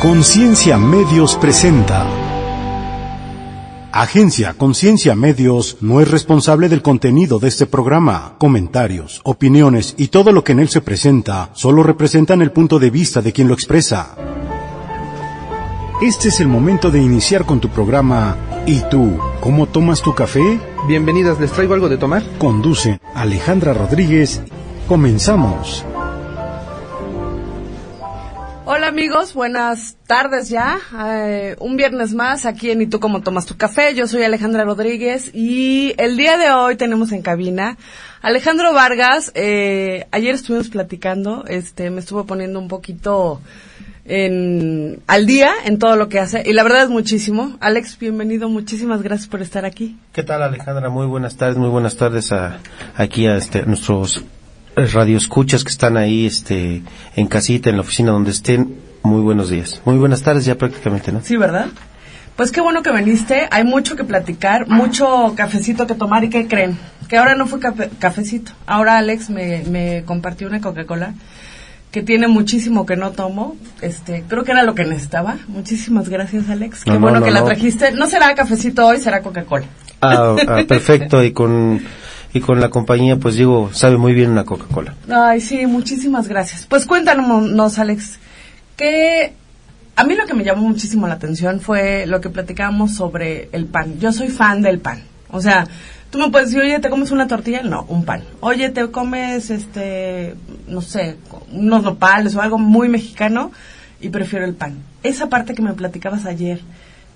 Conciencia Medios presenta. Agencia Conciencia Medios no es responsable del contenido de este programa. Comentarios, opiniones y todo lo que en él se presenta solo representan el punto de vista de quien lo expresa. Este es el momento de iniciar con tu programa ¿Y tú? ¿Cómo tomas tu café? Bienvenidas, ¿les traigo algo de tomar? Conduce Alejandra Rodríguez. Comenzamos. Amigos, buenas tardes ya. Eh, un viernes más aquí en Y tú cómo tomas tu café. Yo soy Alejandra Rodríguez y el día de hoy tenemos en cabina Alejandro Vargas. Eh, ayer estuvimos platicando, este, me estuvo poniendo un poquito en, al día en todo lo que hace y la verdad es muchísimo. Alex, bienvenido, muchísimas gracias por estar aquí. ¿Qué tal Alejandra? Muy buenas tardes, muy buenas tardes a, aquí a este, nuestros radioescuchas que están ahí este en casita, en la oficina donde estén, muy buenos días. Muy buenas tardes ya prácticamente, ¿no? Sí, ¿verdad? Pues qué bueno que viniste, hay mucho que platicar, mucho cafecito que tomar y ¿qué creen? Que ahora no fue cafecito, ahora Alex me, me compartió una Coca-Cola que tiene muchísimo que no tomo, este, creo que era lo que necesitaba. Muchísimas gracias Alex, qué bueno que la trajiste. No será cafecito hoy, será Coca-Cola. Ah, ah, perfecto, y con y con la compañía, pues digo, sabe muy bien una Coca-Cola. Ay, sí, muchísimas gracias. Pues cuéntanos, Alex, que a mí lo que me llamó muchísimo la atención fue lo que platicábamos sobre el pan. Yo soy fan del pan. O sea, tú me puedes decir, oye, ¿te comes una tortilla? No, un pan. Oye, ¿te comes, este, no sé, unos nopales o algo muy mexicano? Y prefiero el pan. Esa parte que me platicabas ayer,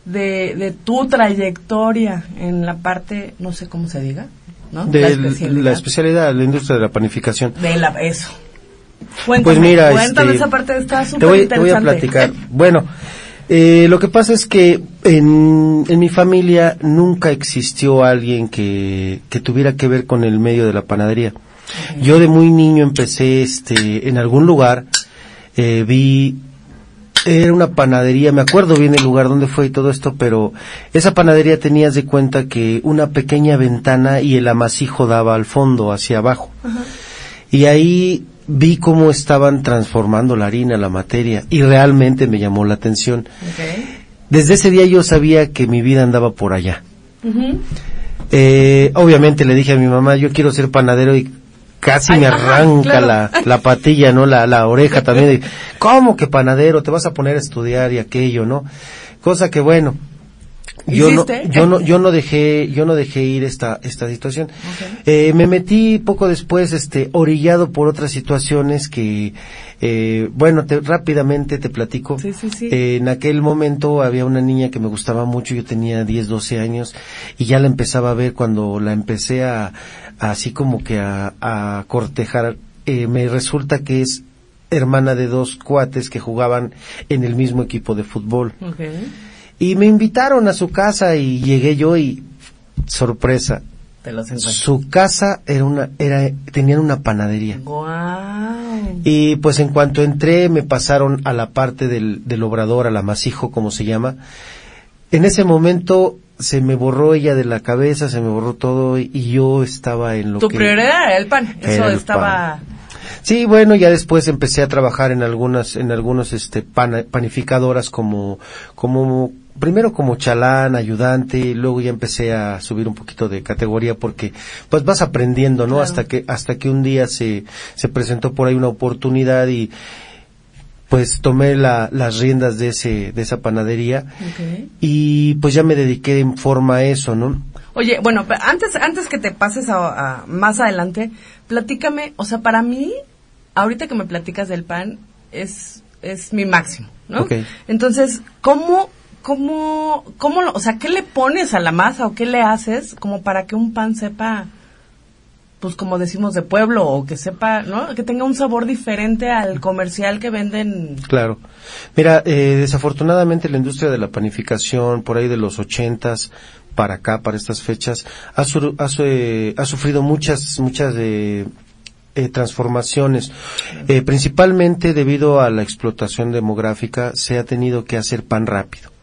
de, de tu trayectoria en la parte, no sé cómo se diga, de la especialidad. la industria de la panificación. De la, eso. Pues mira, cuéntame este, esa parte, está súper te, te voy a platicar. bueno, eh, lo que pasa es que en, en mi familia nunca existió alguien que, que tuviera que ver con el medio de la panadería. Yo de muy niño empecé este, en algún lugar, eh, vi era una panadería, me acuerdo bien el lugar donde fue y todo esto, pero esa panadería tenías de cuenta que una pequeña ventana y el amasijo daba al fondo, hacia abajo. Y ahí vi cómo estaban transformando la harina, la materia, y realmente me llamó la atención. Desde ese día yo sabía que mi vida andaba por allá. eh, obviamente le dije a mi mamá, yo quiero ser panadero y casi me arranca la, la patilla, ¿no? La, la oreja también. ¿Cómo que panadero? Te vas a poner a estudiar y aquello, ¿no? Cosa que bueno, yo no, yo no, yo no dejé, yo no dejé ir esta, esta situación. Eh, me metí poco después, este, orillado por otras situaciones que, eh, bueno, te, rápidamente te platico. Sí, sí, sí. Eh, en aquel momento había una niña que me gustaba mucho, yo tenía 10, 12 años, y ya la empezaba a ver cuando la empecé a, así como que a, a cortejar, eh, me resulta que es hermana de dos cuates que jugaban en el mismo equipo de fútbol. Y me invitaron a su casa y llegué yo y sorpresa. su casa era una, era, tenían una panadería. Y pues en cuanto entré me pasaron a la parte del, del obrador, al amasijo como se llama. En ese momento se me borró ella de la cabeza, se me borró todo y yo estaba en lo que... Tu prioridad era el pan, eso estaba... Sí, bueno, ya después empecé a trabajar en algunas, en algunos, este, panificadoras como, como, primero como chalán, ayudante, y luego ya empecé a subir un poquito de categoría porque, pues vas aprendiendo, ¿no? Hasta que, hasta que un día se, se presentó por ahí una oportunidad y, pues tomé la, las riendas de ese de esa panadería y pues ya me dediqué en forma a eso, ¿no? Oye, bueno, antes antes que te pases a, más adelante, platícame, o sea, para mí ahorita que me platicas del pan es es mi máximo, ¿no? Entonces, ¿cómo cómo cómo o sea, qué le pones a la masa o qué le haces como para que un pan sepa pues como decimos de pueblo o que sepa, ¿no? Que tenga un sabor diferente al comercial que venden. Claro. Mira, eh, desafortunadamente la industria de la panificación por ahí de los ochentas para acá, para estas fechas, ha, ha, ha sufrido muchas, muchas eh, eh, transformaciones. Eh, principalmente debido a la explotación demográfica se ha tenido que hacer pan rápido.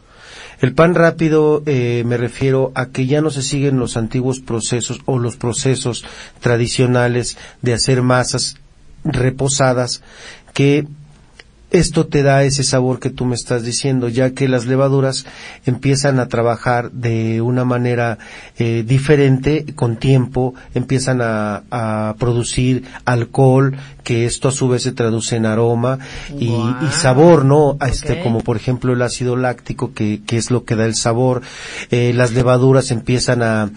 El pan rápido eh, me refiero a que ya no se siguen los antiguos procesos o los procesos tradicionales de hacer masas reposadas que esto te da ese sabor que tú me estás diciendo, ya que las levaduras empiezan a trabajar de una manera eh, diferente con tiempo, empiezan a, a, producir alcohol, que esto a su vez se traduce en aroma y, y sabor, ¿no? Este, como por ejemplo el ácido láctico, que, que es lo que da el sabor. Eh, las levaduras empiezan a,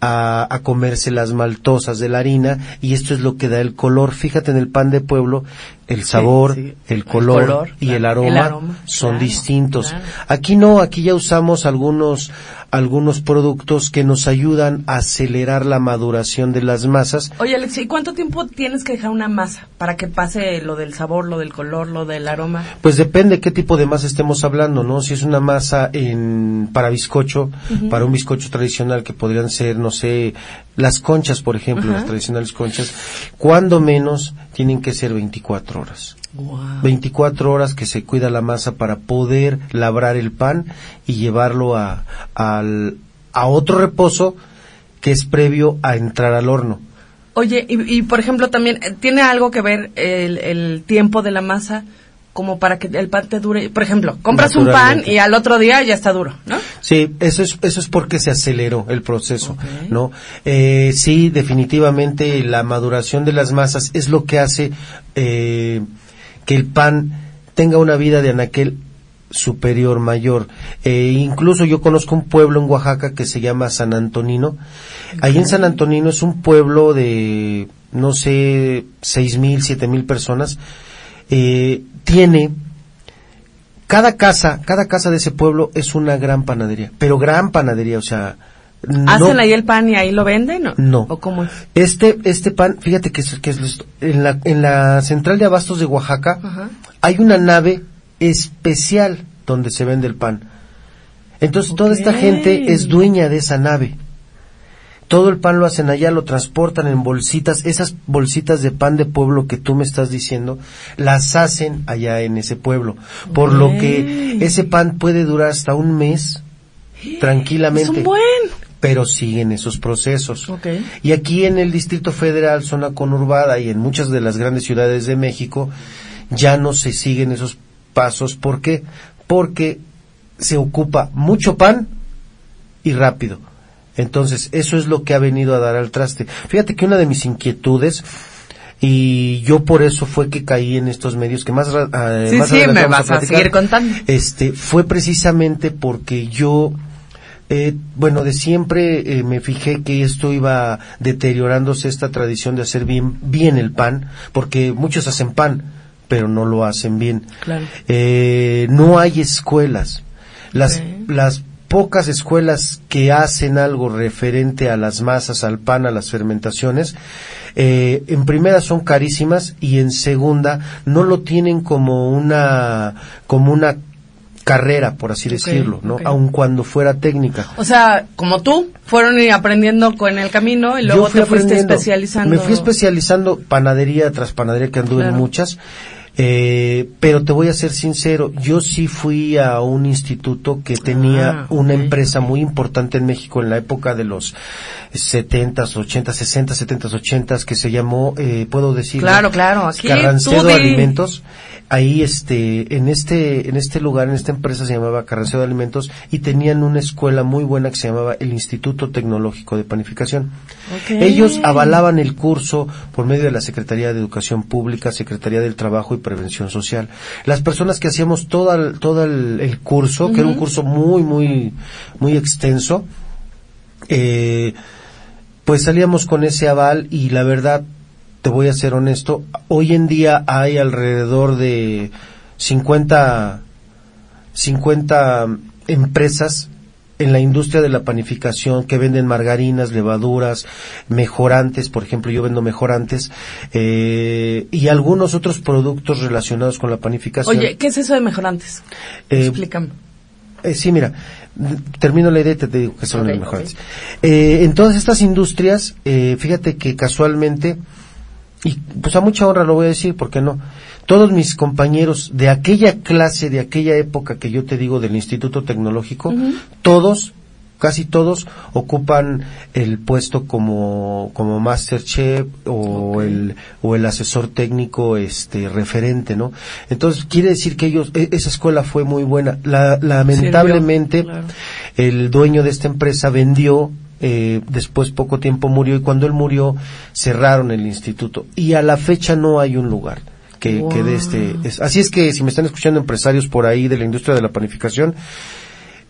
a, a comerse las maltosas de la harina y esto es lo que da el color. Fíjate en el pan de pueblo el sabor, sí, sí. El, color el, color y claro. el, aroma el, aroma son claro, distintos. Claro. Aquí no, aquí ya usamos algunos algunos productos que nos ayudan a acelerar la maduración de las masas. Oye, Alex, ¿y cuánto tiempo tienes que dejar una masa para que pase lo del sabor, lo del color, lo del aroma? Pues depende qué tipo de masa estemos hablando, ¿no? Si es una masa en para bizcocho, uh -huh. para un bizcocho tradicional que podrían ser, no sé, las conchas, por ejemplo, uh -huh. las tradicionales conchas, cuando menos tienen que ser 24 horas. Wow. 24 horas que se cuida la masa para poder labrar el pan y llevarlo a, al, a otro reposo que es previo a entrar al horno. Oye, y, y por ejemplo también, ¿tiene algo que ver el, el, tiempo de la masa como para que el pan te dure? Por ejemplo, compras un pan y al otro día ya está duro, ¿no? Sí, eso es, eso es porque se aceleró el proceso, okay. ¿no? Eh, sí, definitivamente la maduración de las masas es lo que hace... Eh, que el pan tenga una vida de anaquel superior, mayor. Eh, incluso yo conozco un pueblo en Oaxaca que se llama San Antonino. Ahí en San Antonino es un pueblo de, no sé, seis mil, siete mil personas. Eh, tiene, cada casa, cada casa de ese pueblo es una gran panadería, pero gran panadería, o sea, ¿Hacen ahí el pan y ahí lo venden? No. no. ¿O cómo es? Este, este pan, fíjate que es, que es en, la, en la central de abastos de Oaxaca Ajá. hay una nave especial donde se vende el pan. Entonces toda esta gente es dueña de esa nave. Todo el pan lo hacen allá, lo transportan en bolsitas. Esas bolsitas de pan de pueblo que tú me estás diciendo, las hacen allá en ese pueblo. Por lo que ese pan puede durar hasta un mes tranquilamente Es un buen. Pero siguen esos procesos. Y aquí en el Distrito Federal, zona conurbada y en muchas de las grandes ciudades de México, ya no se siguen esos pasos. ¿Por qué? Porque se ocupa mucho pan y rápido. Entonces, eso es lo que ha venido a dar al traste. Fíjate que una de mis inquietudes, y yo por eso fue que caí en estos medios que más, eh, Sí, más sí, me vas a platicar, seguir contando. este fue precisamente porque yo eh, bueno de siempre eh, me fijé que esto iba deteriorándose esta tradición de hacer bien bien el pan porque muchos hacen pan pero no lo hacen bien. Claro. Eh, no hay escuelas. Las las pocas escuelas que hacen algo referente a las masas, al pan, a las fermentaciones, eh, en primera son carísimas y en segunda no lo tienen como una como una carrera, por así Ok, decirlo, ¿no? ok. Aun cuando fuera técnica. O sea, como tú, fueron y aprendiendo con el camino y luego fui te fuiste especializando. Me fui especializando panadería tras panadería que anduve en Claro. muchas. Eh, pero te voy a ser sincero, yo sí fui a un instituto que tenía Ah, una empresa muy importante en México en la época de los 70s, 80s, 60s, 70s, 80s que se llamó, eh, puedo decir, Claro, claro, aquí Carrancedo di. Alimentos. Ahí, este, en este, en este lugar, en esta empresa se llamaba Carrancedo de Alimentos y tenían una escuela muy buena que se llamaba el Instituto Tecnológico de Panificación. Ellos avalaban el curso por medio de la Secretaría de Educación Pública, Secretaría del Trabajo y Prevención Social. Las personas que hacíamos todo el, todo el, el curso, que era un curso muy, muy, muy extenso, eh, pues salíamos con ese aval y la verdad, te voy a ser honesto, hoy en día hay alrededor de 50, 50 empresas en la industria de la panificación que venden margarinas, levaduras, mejorantes, por ejemplo, yo vendo mejorantes, eh, y algunos otros productos relacionados con la panificación. Oye, ¿qué es eso de mejorantes? Eh, Explícame. eh, sí, mira, termino la idea y te, te digo que son Ok, los mejores. Eh, en todas estas industrias, eh, fíjate que casualmente, y pues a mucha honra lo voy a decir, ¿por qué no? Todos mis compañeros de aquella clase, de aquella época que yo te digo del Instituto Tecnológico, todos casi todos ocupan el puesto como, como master chef o el, o el asesor técnico, este, referente, ¿no? Entonces, quiere decir que ellos, e- esa escuela fue muy buena. La, lamentablemente, Sirvió, claro. el dueño de esta empresa vendió eh, después poco tiempo murió y cuando él murió cerraron el instituto y a la fecha no hay un lugar que, Wow. que de este es- así es que si me están escuchando empresarios por ahí de la industria de la panificación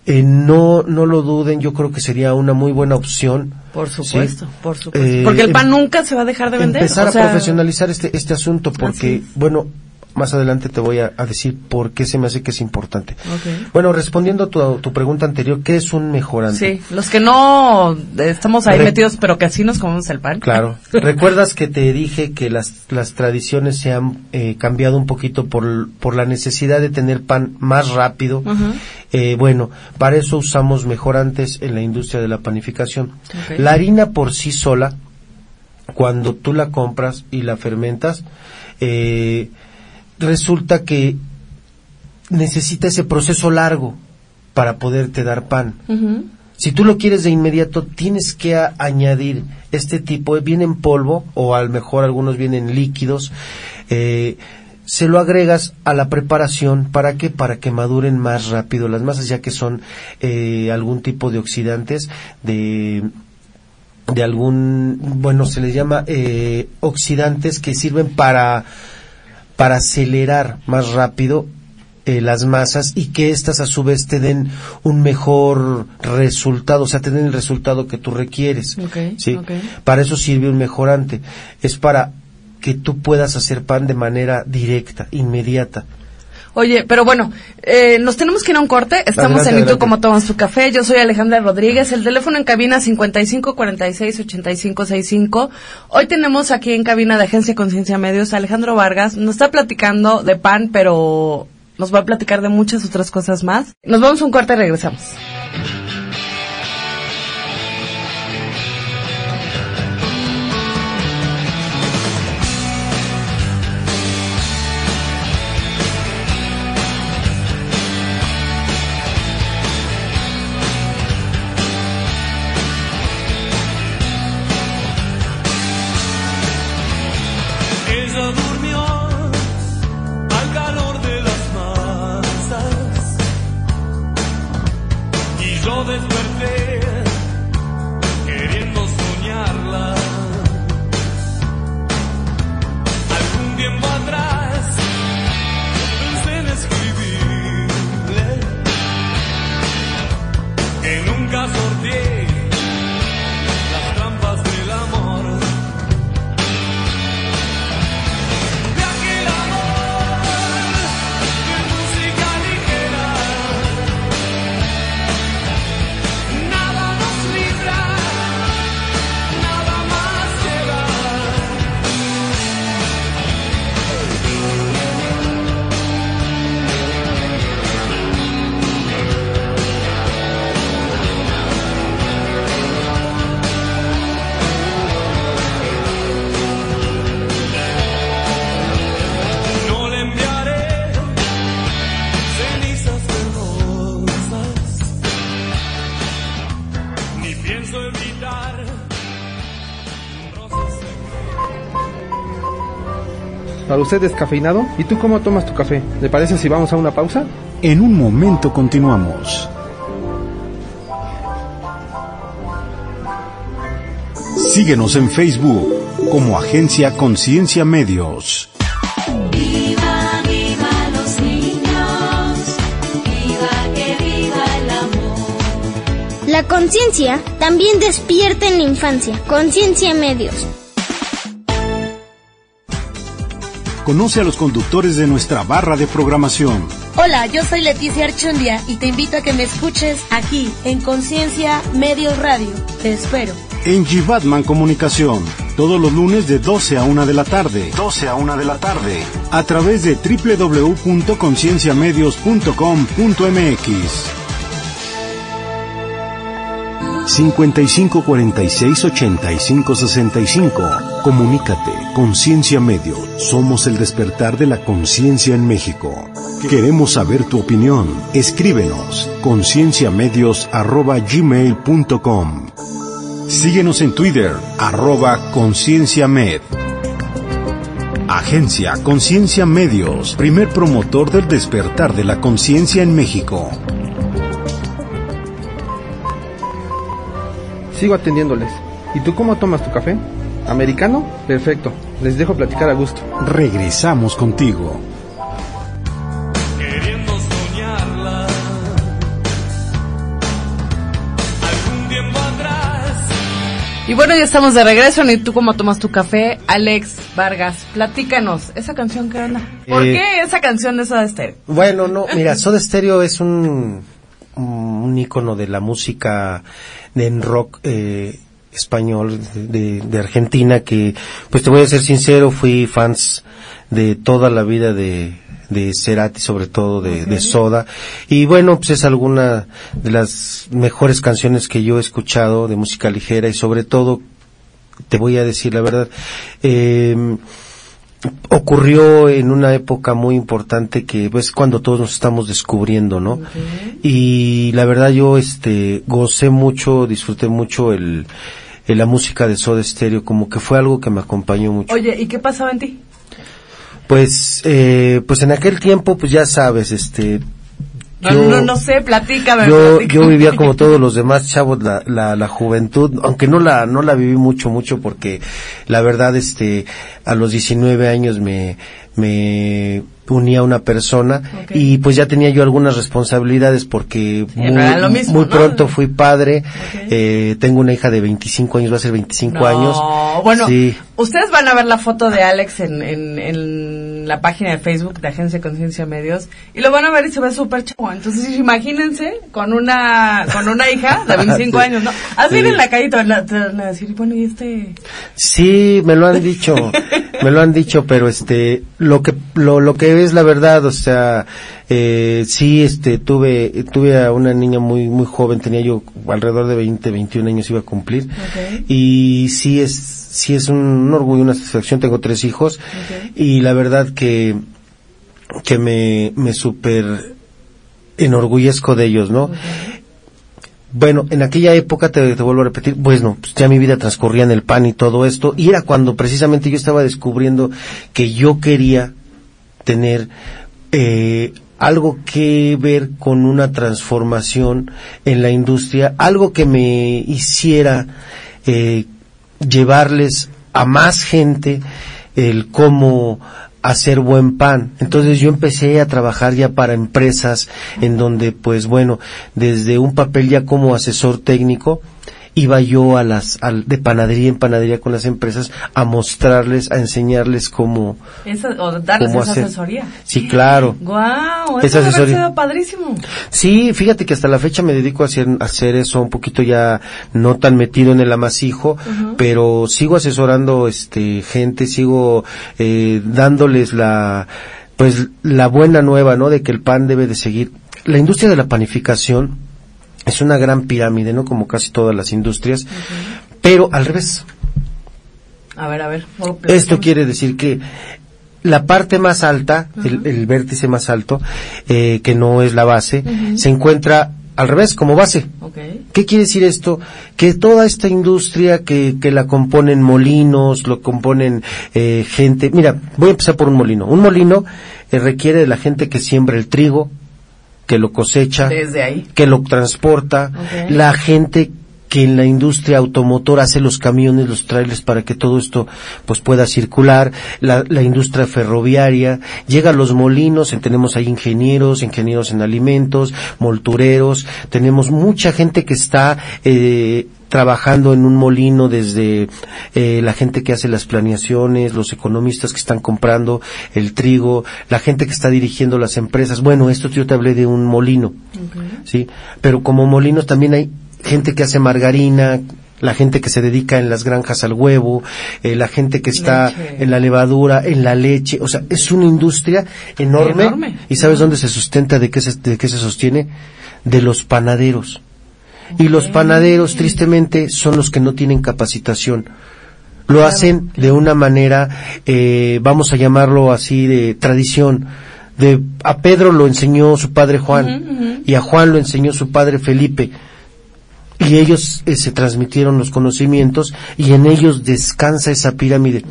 eh, no no lo duden yo creo que sería una muy buena opción Por supuesto, por supuesto. Eh, Porque el em- pan nunca se va a dejar de vender. empezar o sea, a profesionalizar este este asunto porque bueno más adelante te voy a, a decir por qué se me hace que es importante bueno respondiendo a tu, tu pregunta anterior qué es un mejorante Sí, los que no eh, estamos ahí Re- metidos, pero que así nos comemos el pan. Claro. ¿Recuerdas que te dije que las, las tradiciones se han eh, cambiado un poquito por, por la necesidad de tener pan más rápido? Eh, bueno, para eso usamos mejorantes en la industria de la panificación. La harina por sí sola, cuando tú la compras y la fermentas, eh, resulta que necesita ese proceso largo para poderte dar pan. Si tú lo quieres de inmediato, tienes que añadir este tipo, viene en polvo o a lo mejor algunos vienen líquidos, eh, se lo agregas a la preparación, ¿para qué? Para que maduren más rápido las masas, ya que son eh, algún tipo de oxidantes de de algún, bueno, se les llama eh, oxidantes que sirven para para acelerar más rápido eh, las masas y que éstas a su vez te den un mejor resultado, o sea, te den el resultado que tú requieres. ¿sí? Para eso sirve un mejorante. Es para que tú puedas hacer pan de manera directa, inmediata. Oye, pero bueno, eh, nos tenemos que ir a un corte. Estamos Adelante, en ¿Y tú adelante. cómo tomas tu café? Yo soy Alejandra Rodríguez. El teléfono en cabina 55 46 85 65. Hoy tenemos aquí en cabina de Agencia Conciencia Medios a Alejandro Vargas. Nos está platicando de pan, pero nos va a platicar de muchas otras cosas más. Nos vamos a un corte y regresamos. Usted descafeinado. ¿Y tú cómo tomas tu café? ¿Le parece si vamos a una pausa? En un momento continuamos. Síguenos en Facebook como Agencia Conciencia Medios. Viva, viva los niños, viva que viva el amor. La conciencia también despierta en la infancia. Conciencia Medios. Conoce a los conductores de nuestra barra de programación. Hola, yo soy Leticia Archundia y te invito a que me escuches aquí en Conciencia Medios Radio. Te espero. En G. Batman Comunicación, todos los lunes de 12 a 1 de la tarde. 12 a 1 de la tarde. A través de www.concienciamedios.com.mx. 5546-8565. Comunícate, Conciencia Medio. Somos el despertar de la conciencia en México. Queremos saber tu opinión. Escríbenos concienciamedios.gmail.com Síguenos en Twitter, arroba concienciamed. Agencia Conciencia Medios, primer promotor del despertar de la conciencia en México. Sigo atendiéndoles. ¿Y tú cómo tomas tu café? ¿Americano? Perfecto. Les dejo platicar a gusto. Regresamos contigo. queriendo soñarla. Algún tiempo atrás, Y bueno, ya estamos de regreso. ¿Y tú cómo tomas tu café? Alex Vargas, platícanos. ¿Esa canción qué onda? ¿Por Eh, qué esa canción de Soda Stereo? Bueno, no, mira, Soda Stereo es un, un ícono de la música de en rock eh, español de, de Argentina que, pues te voy a ser sincero, fui fans de toda la vida de, de Cerati, sobre todo de, de Soda. Y bueno, pues es alguna de las mejores canciones que yo he escuchado de música ligera y sobre todo, te voy a decir la verdad, eh, ocurrió en una época muy importante que es cuando todos nos estamos descubriendo, ¿no? Y la verdad yo este gocé mucho, disfruté mucho el, el- la música de Soda Stereo, como que fue algo que me acompañó mucho. Oye, ¿y qué pasaba en ti? Pues eh, pues en aquel tiempo pues ya sabes, este No, yo- no, no sé, platícame. yo, platícame. yo vivía como todos los demás chavos la, la, la juventud, aunque no la, no la viví mucho, mucho porque la verdad, este, a los 19 años me, me uní a una persona y pues ya tenía yo algunas responsabilidades porque muy, pronto fui padre, eh, tengo una hija de 25 años, va a ser 25 No, años. Bueno, Sí. ustedes van a ver la foto de Alex en, en, en la página de Facebook de Agencia Conciencia Medios y lo van a ver y se ve súper chavo. Entonces, imagínense con una con una hija de 25 Sí. años, ¿no? Así Sí. en la calle te van a, te van a decir, bueno, ¿y este? Sí, me lo han dicho, me lo han dicho, pero este, lo que, lo, lo que es la verdad, o sea, eh, sí, este, tuve, tuve a una niña muy, muy joven, tenía yo alrededor de 20, 21 años iba a cumplir, y sí es, sí es un, un orgullo, una satisfacción, tengo tres hijos, y la verdad que, que me, me super enorgullezco de ellos, ¿no? Bueno, en aquella época, te, te vuelvo a repetir, pues no, pues ya mi vida transcurría en el pan y todo esto, y era cuando precisamente yo estaba descubriendo que yo quería tener eh, algo que ver con una transformación en la industria, algo que me hiciera eh, llevarles a más gente el cómo hacer buen pan. Entonces yo empecé a trabajar ya para empresas en donde pues bueno, desde un papel ya como asesor técnico, iba yo a las al- de panadería en panadería con las empresas a mostrarles, a enseñarles cómo Esa, o darles cómo esa hacer. asesoría. Sí, claro. Guau, Esa debe haber asesoría. sido padrísimo. Sí, fíjate que hasta la fecha me dedico a hacer, a hacer eso un poquito ya no tan metido en el amasijo, pero sigo asesorando este gente, sigo eh, dándoles la pues la buena nueva, ¿no? De que el pan debe de seguir. La industria de la panificación es una gran pirámide, ¿no? Como casi todas las industrias, pero al revés. A ver, a ver. Esto quiere decir que la parte más alta, el, el vértice más alto, eh, que no es la base, se encuentra al revés, como base. ¿Qué quiere decir esto? Que toda esta industria que, que la componen molinos, lo componen eh, gente. Mira, voy a empezar por un molino. Un molino eh, requiere de la gente que siembra el trigo, que lo cosecha, Desde ahí. que lo transporta, la gente que en la industria automotor hace los camiones, los trailers para que todo esto pues pueda circular, la, la industria ferroviaria, llega a los molinos, tenemos ahí ingenieros, ingenieros en alimentos, moltureros, tenemos mucha gente que está eh, trabajando en un molino desde eh, la gente que hace las planeaciones, los economistas que están comprando el trigo, la gente que está dirigiendo las empresas. Bueno, esto yo te hablé de un molino, ¿sí? Pero como molinos también hay gente que hace margarina, la gente que se dedica en las granjas al huevo, eh, la gente que está Leche. en la levadura, en la leche, o sea, es una industria enorme. Enorme. ¿Y sabes dónde se sustenta, de qué se, de qué se sostiene? De los panaderos. Y los panaderos, tristemente, son los que no tienen capacitación. Lo hacen de una manera, eh, vamos a llamarlo así, de tradición. De, a Pedro lo enseñó su padre Juan y a Juan lo enseñó su padre Felipe. Y ellos eh, se transmitieron los conocimientos y en ellos descansa esa pirámide.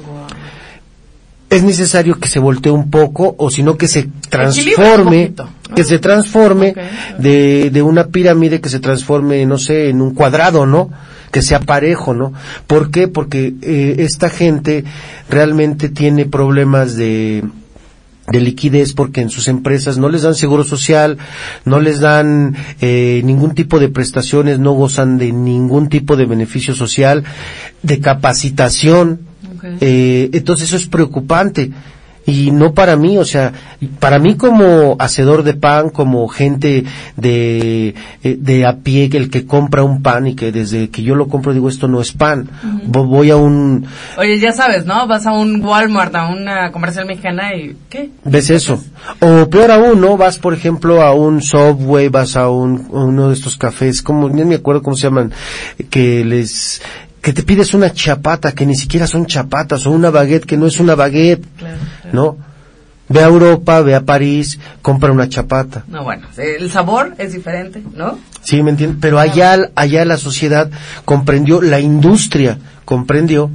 Es necesario que se voltee un poco o sino que se transforme. Que se transforme de, de una pirámide que se transforme, no sé, en un cuadrado, ¿no? Que sea parejo, ¿no? ¿Por qué? Porque eh, esta gente realmente tiene problemas de, de liquidez porque en sus empresas no les dan seguro social, no les dan eh, ningún tipo de prestaciones, no gozan de ningún tipo de beneficio social, de capacitación. Eh, entonces eso es preocupante. Y no para mí, o sea, para mí como hacedor de pan, como gente de, eh, de a pie, que el que compra un pan y que desde que yo lo compro digo esto no es pan. Vo- Voy a un, Oye, ya sabes, ¿no? Vas a un Walmart, a una comercial mexicana y... ¿Qué? ¿Ves eso? O peor aún, ¿no? Vas, por ejemplo, a un Subway, vas a un, uno de estos cafés, como, ni me acuerdo cómo se llaman, que les, que te pides una chapata, que ni siquiera son chapatas, o una baguette, que no es una baguette, claro. ¿No? Ve a Europa, ve a París, compra una chapata. No, bueno, el sabor es diferente, ¿no? ¿Sí me entiendes? Pero allá, allá la sociedad comprendió, la industria comprendió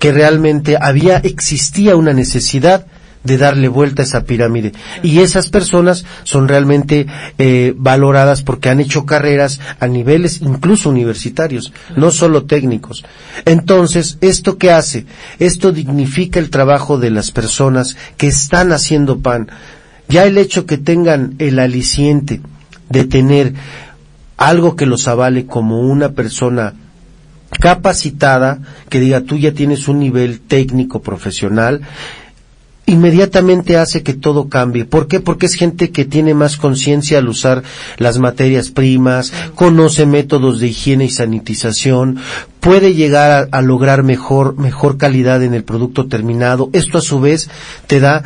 que realmente había, existía una necesidad de darle vuelta a esa pirámide. Y esas personas son realmente eh, valoradas porque han hecho carreras a niveles incluso universitarios, no solo técnicos. Entonces, ¿esto qué hace? Esto dignifica el trabajo de las personas que están haciendo pan. Ya el hecho que tengan el aliciente de tener algo que los avale como una persona capacitada, que diga tú ya tienes un nivel técnico profesional, inmediatamente hace que todo cambie. ¿Por qué? Porque es gente que tiene más conciencia al usar las materias primas, conoce métodos de higiene y sanitización, puede llegar a, a lograr mejor, mejor calidad en el producto terminado. Esto a su vez te da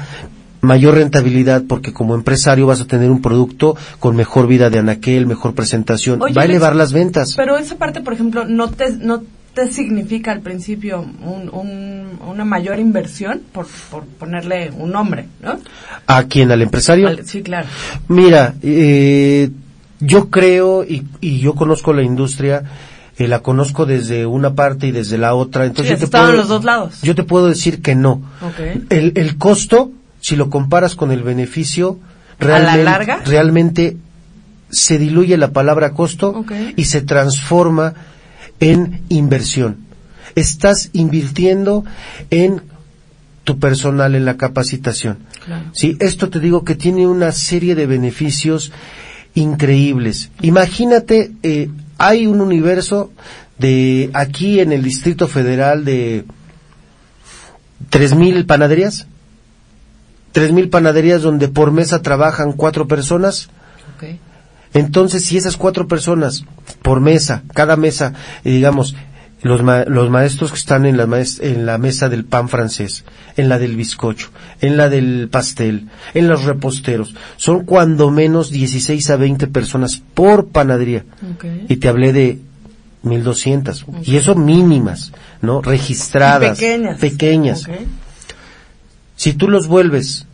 mayor rentabilidad porque como empresario vas a tener un producto con mejor vida de anaquel, mejor presentación, Oye, va a elevar las ventas. Pero esa parte, por ejemplo, no te, no te significa al principio un, un- una mayor inversión, por, por ponerle un nombre, ¿no? ¿A quién? ¿Al empresario? Al- sí, claro. Mira, eh, yo creo y, y yo conozco la industria, eh, la conozco desde una parte y desde la otra. Entonces Sí, yo te puedo, los dos lados. Yo te puedo decir que no. Ok. El, el costo, si lo comparas con el beneficio, ¿A la realmente, larga? realmente se diluye la palabra costo y se transforma en inversión. Estás invirtiendo en tu personal, en la capacitación. Claro. Sí, esto te digo que tiene una serie de beneficios increíbles. Imagínate, eh, hay un universo de aquí en el Distrito Federal de tres mil panaderías, tres mil panaderías donde por mesa trabajan cuatro personas. Entonces, si esas cuatro personas por mesa, cada mesa, eh, digamos, los, ma- los maestros que están en la, en la mesa del pan francés, en la del bizcocho, en la del pastel, en los reposteros, son cuando menos 16 a 20 personas por panadería. Y te hablé de 1200. Y eso mínimas, ¿no? Registradas. Pequeñas. Pequeñas. Si tú los vuelves,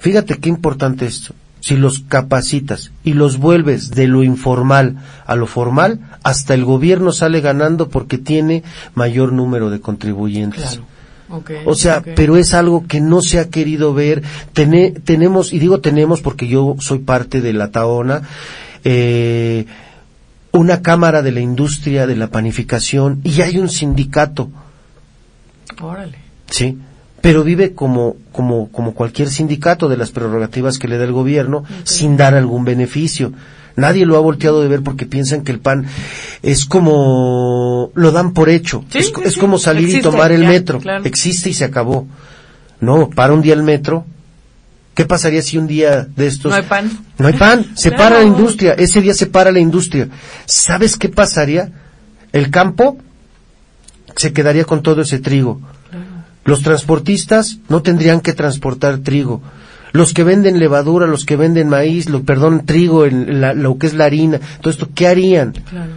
fíjate qué importante esto, si los capacitas y los vuelves de lo informal a lo formal, hasta el gobierno sale ganando porque tiene mayor número de contribuyentes. Claro. O sea, pero es algo que no se ha querido ver. Tene- tenemos, y digo tenemos porque yo soy parte de la Taona, eh, una cámara de la industria de la panificación y hay un sindicato. Órale. Sí, pero vive como, como, como cualquier sindicato de las prerrogativas que le da el gobierno sin dar algún beneficio. Nadie lo ha volteado de ver porque piensan que el pan es como, lo dan por hecho. Sí, es, sí, es sí. como salir Existe, y tomar el ya, metro. claro. Existe y se acabó. No, para un día el metro. ¿Qué pasaría si un día de estos... No hay pan. No hay pan, se Claro. para la industria, ese día se para la industria. ¿Sabes qué pasaría? El campo se quedaría con todo ese trigo. Los transportistas no tendrían que transportar trigo. Los que venden levadura, los que venden maíz, lo, perdón, trigo, el- la- lo que es la harina, todo esto, ¿qué harían? Claro.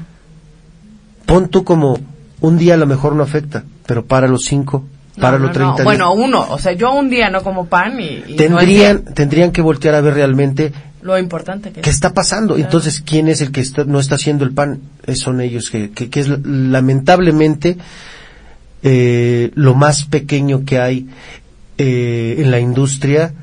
Pon tú como un día a lo mejor no afecta, pero para los cinco, No, para no, los no. 30 días. Bueno, uno, o sea, yo un día no como pan y, no tendrían, tendrían que voltear a ver realmente lo importante que qué es. está pasando. Claro. Entonces, ¿quién es el que está- no está haciendo el pan? Eh, son ellos, que, que, que es lamentablemente eh, lo más pequeño que hay eh, en la industria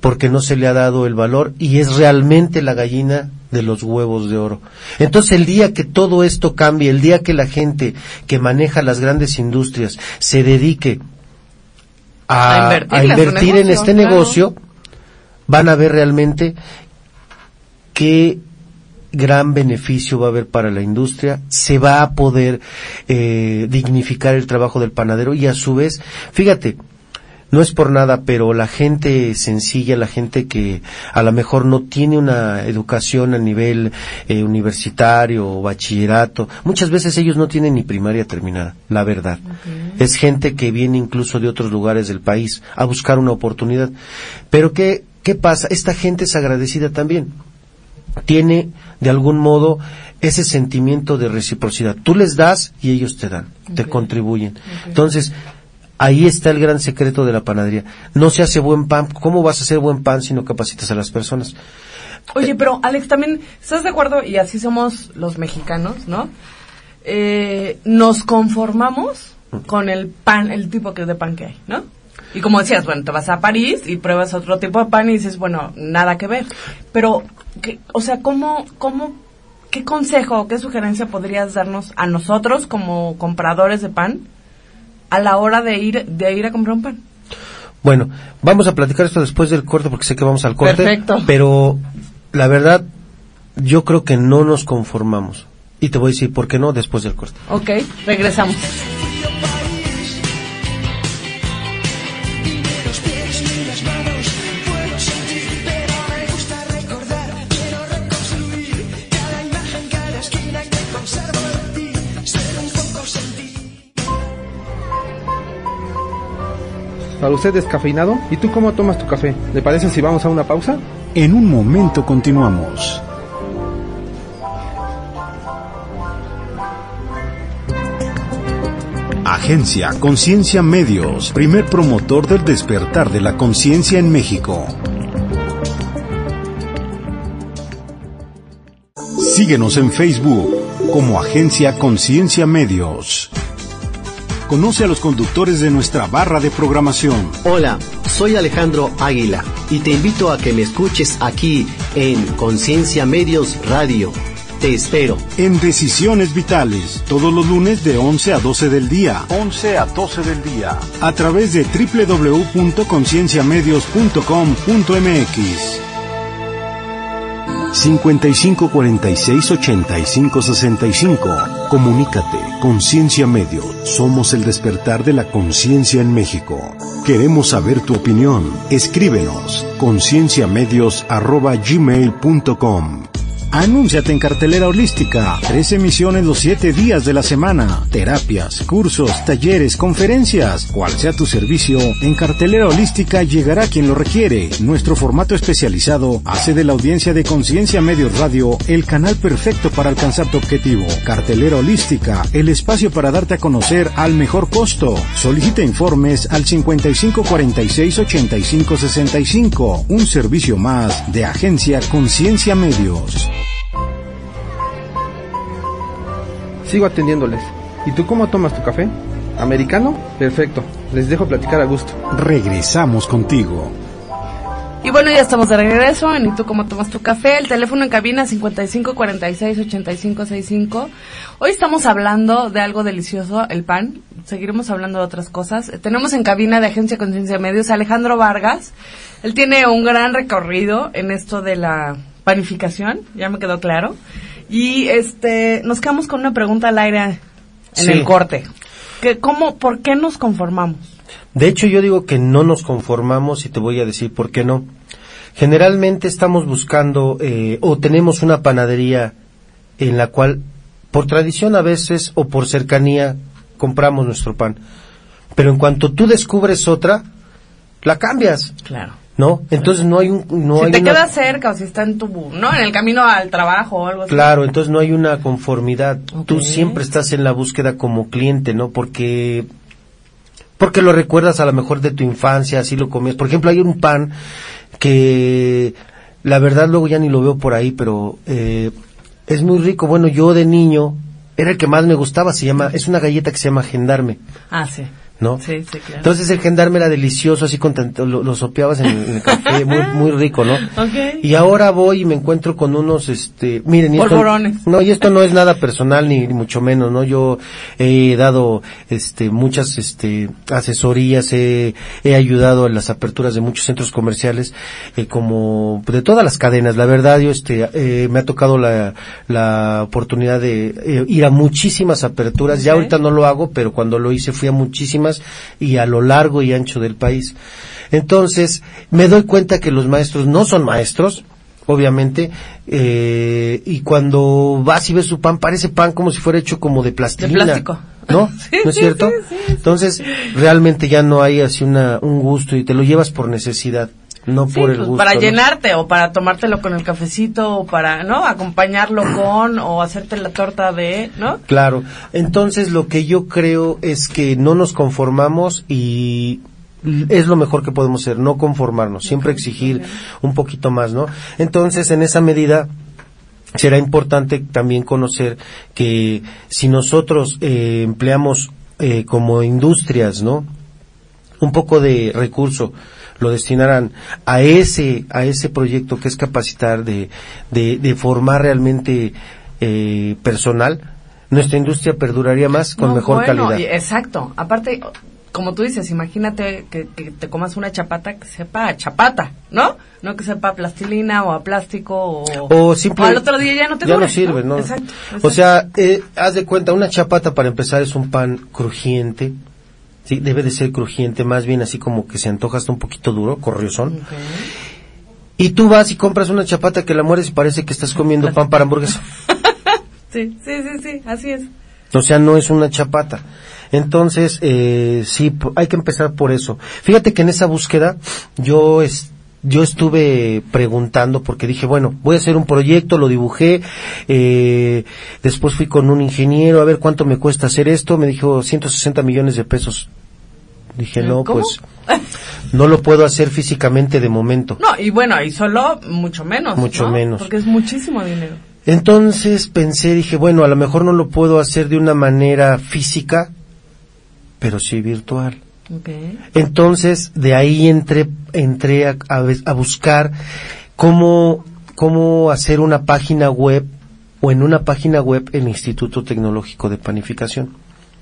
porque no se le ha dado el valor y es realmente la gallina de los huevos de oro. Entonces el día que todo esto cambie, el día que la gente que maneja las grandes industrias se dedique a, invertir en este claro. negocio, van a ver realmente qué gran beneficio va a haber para la industria, se va a poder eh, dignificar el trabajo del panadero y a su vez, fíjate, no es por nada, pero la gente sencilla, la gente que a lo mejor no tiene una educación a nivel eh, universitario o bachillerato, muchas veces ellos no tienen ni primaria terminada, la verdad. Es gente que viene incluso de otros lugares del país a buscar una oportunidad. Pero ¿qué, qué pasa? Esta gente es agradecida también tiene de algún modo ese sentimiento de reciprocidad. Tú les das y ellos te dan, te contribuyen. Entonces, ahí está el gran secreto de la panadería. No se hace buen pan. ¿Cómo vas a hacer buen pan si no capacitas a las personas? Oye, pero Alex, también, ¿estás de acuerdo? Y así somos los mexicanos, ¿no? Eh, nos conformamos con el pan, el tipo que de pan que hay, ¿no? Y como decías, bueno, te vas a París y pruebas otro tipo de pan y dices, bueno, nada que ver. Pero, ¿qué- o sea, ¿cómo, cómo, qué consejo o qué sugerencia podrías darnos a nosotros como compradores de pan a la hora de ir, de ir a comprar un pan? Bueno, vamos a platicar esto después del corte porque sé que vamos al corte. Perfecto. Pero la verdad, yo creo que no nos conformamos. Y te voy a decir por qué no después del corte. Ok, regresamos. Para usted descafeinado. ¿Y tú cómo tomas tu café? ¿Le parece si vamos a una pausa? En un momento continuamos. Agencia Conciencia Medios, primer promotor del despertar de la conciencia en México. Síguenos en Facebook como Agencia Conciencia Medios. Conoce a los conductores de nuestra barra de programación. Hola, soy Alejandro Águila y te invito a que me escuches aquí en Conciencia Medios Radio. Te espero. En Decisiones Vitales, todos los lunes de 11 a 12 del día. 11 a 12 del día. A través de www.concienciamedios.com.mx. 5546-8565. Comunícate. Conciencia Medios. Somos el despertar de la conciencia en México. Queremos saber tu opinión. Escríbenos. concienciamedios.gmail.com Anúnciate en cartelera holística. Tres emisiones los siete días de la semana. Terapias, cursos, talleres, conferencias. Cual sea tu servicio, en cartelera holística llegará quien lo requiere. Nuestro formato especializado hace de la audiencia de Conciencia Medios Radio el canal perfecto para alcanzar tu objetivo. Cartelera holística, el espacio para darte a conocer al mejor costo. Solicita informes al 5546-8565. Un servicio más de Agencia Conciencia Medios. Sigo atendiéndoles. ¿Y tú cómo tomas tu café? ¿Americano? Perfecto. Les dejo platicar a gusto. Regresamos contigo. Y bueno, ya estamos de regreso en ¿Y tú cómo tomas tu café? El teléfono en cabina 5546-8565. Hoy estamos hablando de algo delicioso, el pan. Seguiremos hablando de otras cosas. Tenemos en cabina de Agencia Conciencia Medios a Alejandro Vargas. Él tiene un gran recorrido en esto de la panificación, ya me quedó claro. Y este, nos quedamos con una pregunta al aire en Sí. el corte. Que, ¿cómo, ¿Por qué nos conformamos? De hecho, yo digo que no nos conformamos y te voy a decir por qué no. Generalmente estamos buscando eh, o tenemos una panadería en la cual, por tradición a veces o por cercanía, compramos nuestro pan. Pero en cuanto tú descubres otra, la cambias. Claro. ¿No? Entonces no hay un, no si hay te una- queda cerca o si está en tu, ¿no? En el camino al trabajo o algo así. Claro, entonces no hay una conformidad. Tú siempre estás en la búsqueda como cliente, ¿no? Porque porque lo recuerdas a lo mejor de tu infancia, así lo comías. Por ejemplo, hay un pan que la verdad luego ya ni lo veo por ahí, pero eh, es muy rico. Bueno, yo de niño era el que más me gustaba, se llama es una galleta que se llama gendarme, Ah, sí. ¿No? Sí, sí, claro. Entonces el gendarme era delicioso, así con tanto- lo, lo sopeabas en el, en el café, muy, muy rico, ¿no? Y ahora voy y me encuentro con unos, este, miren, y esto, no, y esto no es nada personal ni, ni mucho menos, ¿no? Yo he dado, este, muchas, este, asesorías, he, he ayudado en las aperturas de muchos centros comerciales, eh, como de todas las cadenas. La verdad, yo, este, eh, me ha tocado la, la oportunidad de eh, ir a muchísimas aperturas. Ya ahorita no lo hago, pero cuando lo hice fui a muchísimas y a lo largo y ancho del país. Entonces, me doy cuenta que los maestros no son maestros, obviamente, eh, y cuando vas y ves su pan, parece pan como si fuera hecho como de plastilina. plástico. ¿No? Sí, ¿No es cierto? sí, sí, sí. Entonces, realmente ya no hay así una, un gusto y te lo llevas por necesidad, no Sí, por el pues, gusto. para ¿no? llenarte o para tomártelo con el cafecito o para, ¿no? Acompañarlo con o hacerte la torta de, ¿no? Claro. Entonces, lo que yo creo es que no nos conformamos y es lo mejor que podemos hacer, no conformarnos, siempre exigir un poquito más, ¿no? Entonces, en esa medida, será importante también conocer que si nosotros eh, empleamos eh, como industrias, ¿no? Un poco de recurso lo destinaran a ese a ese proyecto que es capacitar de de, de formar realmente eh, personal, nuestra industria perduraría más con No, mejor bueno, calidad. y- exacto. Aparte, como tú dices, imagínate que, que te comas una chapata que sepa a chapata, ¿no? No que sepa a plastilina o a plástico o, o simple, o al otro día ya no te ya dure, no sirve, ¿no? Exacto, O sea, eh, haz de cuenta, una chapata para empezar es un pan crujiente, sí, debe de ser crujiente, más bien así como que se antoja hasta un poquito duro, corriosón. Ok. Y tú vas y compras una chapata que la mueres y parece que estás comiendo pan para hamburguesa. Sí, sí, sí, sí, así es. O sea, no es una chapata. Entonces, eh, sí, hay que empezar por eso. Fíjate que en esa búsqueda yo es, yo estuve preguntando porque dije, bueno, voy a hacer un proyecto, lo dibujé, eh, después fui con un ingeniero a ver cuánto me cuesta hacer esto, me dijo 160 millones de pesos. Dije, no, ¿Cómo? pues no lo puedo hacer físicamente de momento. No, y bueno, y solo mucho menos. Mucho ¿no? menos. Porque es muchísimo dinero. Entonces pensé, dije, bueno, a lo mejor no lo puedo hacer de una manera física, pero sí virtual. Entonces, de ahí entré, entré a, a a buscar cómo, cómo hacer una página web o en una página web el Instituto Tecnológico de Panificación.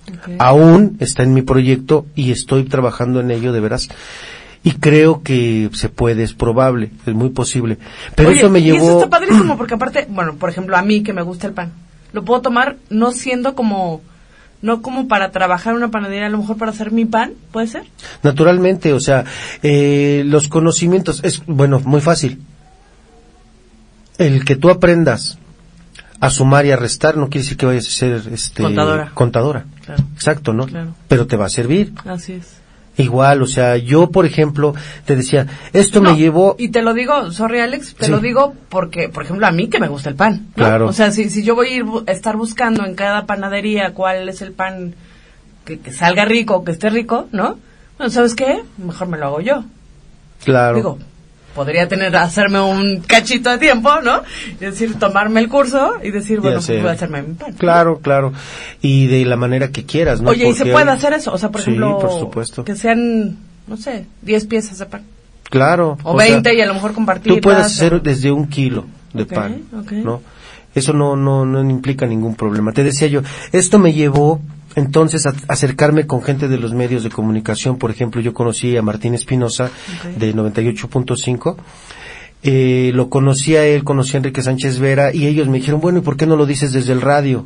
ok. Aún está en mi proyecto y estoy trabajando en ello de veras. Y creo que se puede, es probable, es muy posible. Pero Oye, eso me Y eso llevó... está padrísimo porque aparte, bueno, por ejemplo, a mí que me gusta el pan, lo puedo tomar no siendo como, no como para trabajar en una panadería, a lo mejor para hacer mi pan, ¿puede ser? Naturalmente, o sea, eh, los conocimientos es, bueno, muy fácil. El que tú aprendas a sumar y a restar no quiere decir que vayas a ser este, Contadora. contadora. Claro. Exacto, ¿no? Claro. Pero te va a servir. Así es. Igual, o sea, yo, por ejemplo, te decía, esto No, me llevó... Y te lo digo, sorry Alex, te Sí. lo digo porque, por ejemplo, a mí que me gusta el pan. ¿no? Claro. O sea, si, si yo voy a ir a estar buscando en cada panadería cuál es el pan que, que salga rico, que esté rico, ¿no? Bueno, ¿sabes qué? Mejor me lo hago yo. Claro. Digo, podría tener, hacerme un cachito de tiempo, ¿no? Y decir, tomarme el curso y decir, bueno, pues voy a hacerme mi pan. Claro, claro. Y de la manera que quieras, ¿no? Oye, ¿y se Porque puede hacer eso? O sea, por Sí, ejemplo, por supuesto. que sean, no sé, 10 piezas de pan. Claro. O, sea, 20 y a lo mejor compartir. Tú puedes hacer desde un kilo de Ok, pan, ok. ¿no? Eso no, no, no implica ningún problema. Te decía yo, esto me llevó entonces a acercarme con gente de los medios de comunicación. Por ejemplo, yo conocí a Martín Espinosa Ok. de 98.5. Eh, lo conocí a él, conocí a Enrique Sánchez Vera y ellos me dijeron, bueno, ¿y por qué no lo dices desde el radio?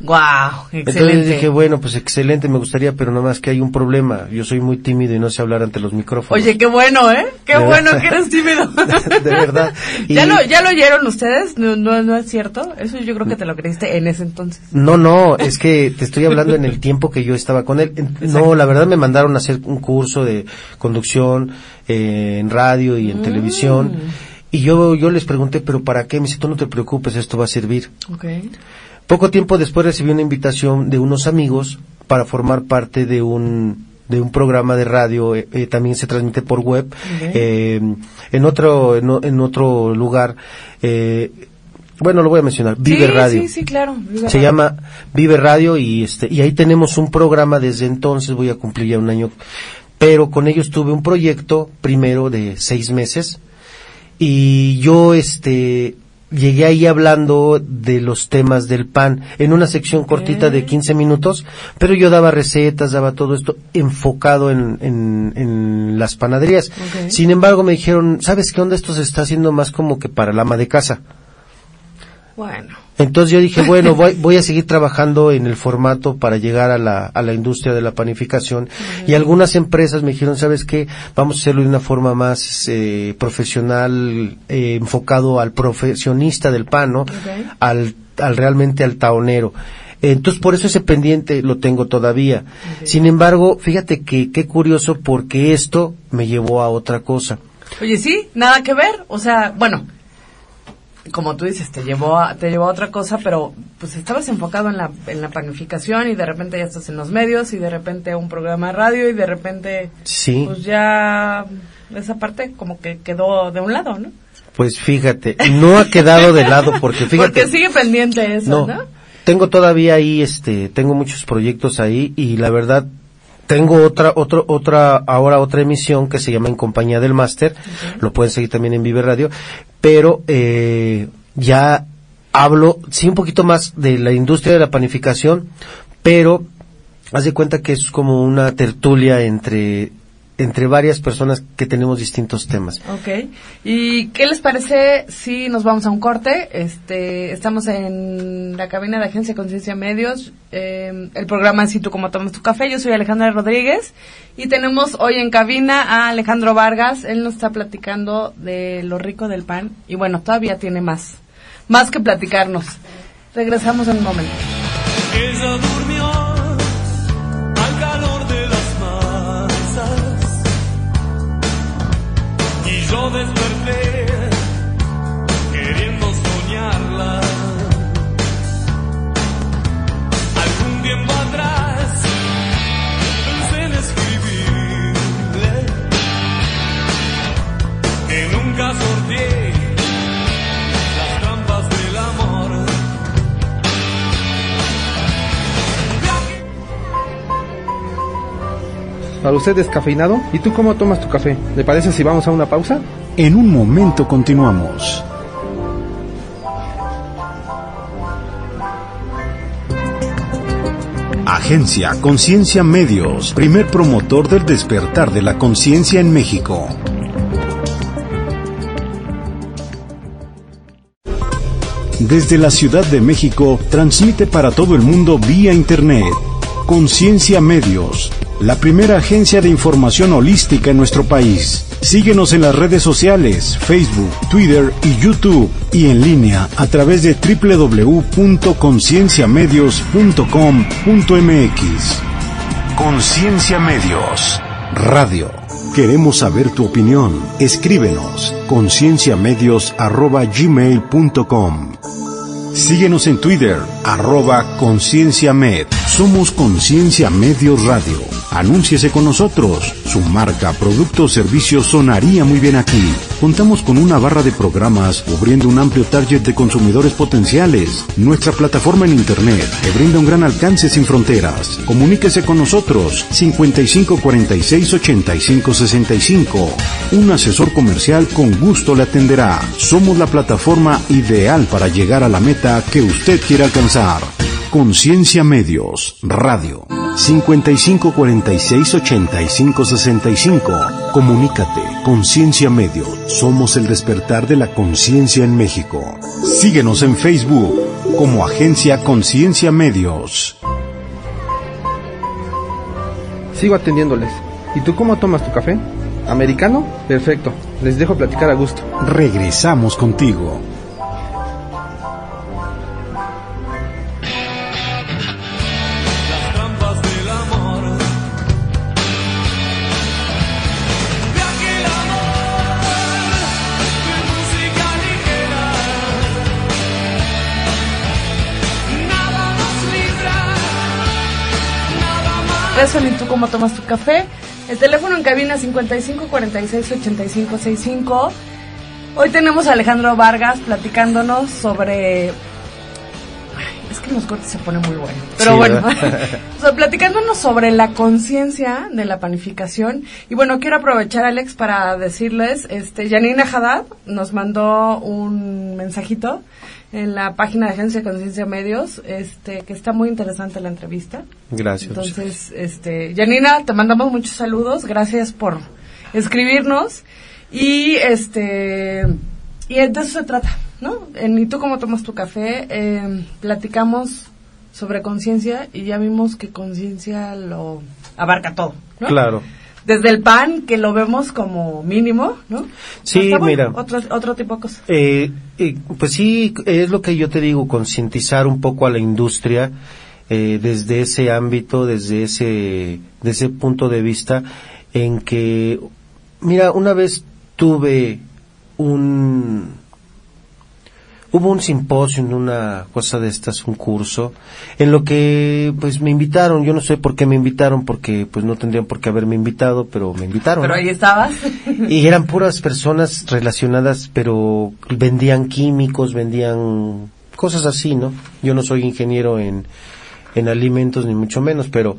Wow, Entonces excelente. dije, bueno, pues excelente, me gustaría, pero nada más que hay un problema. Yo soy muy tímido y no sé hablar ante los micrófonos. Oye, qué bueno, ¿eh? Qué De bueno verdad. que eres tímido. de verdad. Y- ¿Ya, lo, ¿Ya lo oyeron ustedes? No, no, no es cierto. Eso yo creo que te lo creíste en ese entonces. No, no, es que te estoy hablando en el tiempo que yo estaba con él. No, la verdad me mandaron a hacer un curso de conducción eh, en radio y en televisión. Y yo, yo les pregunté, pero ¿para qué? Me dice, tú no te preocupes, esto va a servir. Ok. Poco tiempo después recibí una invitación de unos amigos para formar parte de un de un programa de radio, eh, eh, también se transmite por web, eh, en otro en, otro lugar, eh, bueno lo voy a mencionar, Vive sí, Radio. Sí, sí, claro. Vive Se Radio. llama Vive Radio y este y ahí tenemos un programa desde entonces, voy a cumplir ya un año, pero con ellos tuve un proyecto primero de seis meses y yo este llegué ahí hablando de los temas del pan en una sección cortita de 15 minutos, pero yo daba recetas, daba todo esto enfocado en, en, en las panaderías. Sin embargo, me dijeron, ¿sabes qué onda? Esto se está haciendo más como que para la ama de casa. Bueno. Entonces yo dije, bueno, voy, voy a seguir trabajando en el formato para llegar a la, a la industria de la panificación. Y algunas empresas me dijeron, ¿sabes qué? Vamos a hacerlo de una forma más eh, profesional, eh, enfocado al profesionista del pan, ¿no? Al, al realmente al taonero. Entonces, por eso ese pendiente lo tengo todavía. Sin embargo, fíjate que qué curioso porque esto me llevó a otra cosa. Oye, sí, nada que ver. O sea, bueno, como tú dices, te llevó a, te llevó a otra cosa, pero pues estabas enfocado en la, en la panificación y de repente ya estás en los medios y de repente un programa de radio y de repente Sí. pues ya esa parte como que quedó de un lado, ¿no? Pues fíjate, no ha quedado de lado porque fíjate. Porque sigue pendiente eso, ¿no? Tengo todavía ahí, este, tengo muchos proyectos ahí y la verdad tengo otra, otro, otra, ahora otra emisión que se llama En Compañía del Máster. Lo pueden seguir también en Vive Radio, pero eh, ya hablo, sí, un poquito más de la industria de la panificación, pero haz de cuenta que es como una tertulia entre entre varias personas que tenemos distintos temas. Ok. ¿Y qué les parece si nos vamos a un corte? Este, estamos en la cabina de Agencia Conciencia Medios. eh, el programa es Si tú como tomas tu café. Yo soy Alejandra Rodríguez y tenemos hoy en cabina a Alejandro Vargas. Él nos está platicando de lo rico del pan y bueno, todavía tiene más, más que platicarnos. Regresamos en un momento. Para usted descafeinado. ¿Y tú cómo tomas tu café? ¿Le parece si vamos a una pausa? En un momento continuamos. Agencia Conciencia Medios, primer promotor del despertar de la conciencia en México. Desde la Ciudad de México, transmite para todo el mundo vía Internet. Conciencia Medios, la primera agencia de información holística en nuestro país. Síguenos en las redes sociales, Facebook, Twitter y YouTube y en línea a través de www.concienciamedios.com.mx. Conciencia Medios, Radio. Queremos saber tu opinión. Escríbenos concienciamedios@gmail.com. Síguenos en Twitter, arroba Conciencia Med. Somos Conciencia Medios Radio. Anúnciese con nosotros. Su marca, producto o servicio sonaría muy bien aquí. Contamos con una barra de programas cubriendo un amplio target de consumidores potenciales. Nuestra plataforma en Internet te brinda un gran alcance sin fronteras. Comuníquese con nosotros 5546-8565. Un asesor comercial con gusto le atenderá. Somos la plataforma ideal para llegar a la meta que usted quiere alcanzar. Conciencia Medios, Radio. 5546-8565. Comunícate. Conciencia Medios. Somos el despertar de la conciencia en México. Síguenos en Facebook, como agencia Conciencia Medios. Sigo atendiéndoles. ¿Y tú cómo tomas tu café? ¿Americano? Perfecto. Les dejo platicar a gusto. Regresamos contigo. Eso ni tú cómo tomas tu café. El teléfono en cabina 55 46 85 65. Hoy tenemos a Alejandro Vargas platicándonos sobre. Ay, es que en los cortes se pone muy bueno. Pero Sí, bueno, o sea, platicándonos sobre la conciencia de la panificación. Y bueno, quiero aprovechar, Alex, para decirles: este Janina Haddad nos mandó un mensajito en la página de Agencia de Conciencia Medios, este, que está muy interesante la entrevista. Gracias. Entonces, este, Janina, te mandamos muchos saludos, gracias por escribirnos y este y de eso se trata, ¿no? En ¿Y tú cómo tomas tu café? Eh, platicamos sobre conciencia y ya vimos que conciencia lo abarca todo, ¿no? Claro. Desde el pan, que lo vemos como mínimo, ¿no? Sí, Hasta, bueno, mira. Otro, otro tipo de cosas. Eh, eh, pues sí, es lo que yo te digo, concientizar un poco a la industria eh, desde ese ámbito, desde ese, de ese punto de vista, en que, mira, una vez tuve un, hubo un simposio, una cosa de estas, un curso, en lo que pues me invitaron, yo no sé por qué me invitaron, porque pues no tendrían por qué haberme invitado, pero me invitaron. Pero ahí estabas. Y eran puras personas relacionadas, pero vendían químicos, vendían cosas así, ¿no? Yo no soy ingeniero en, en alimentos, ni mucho menos, pero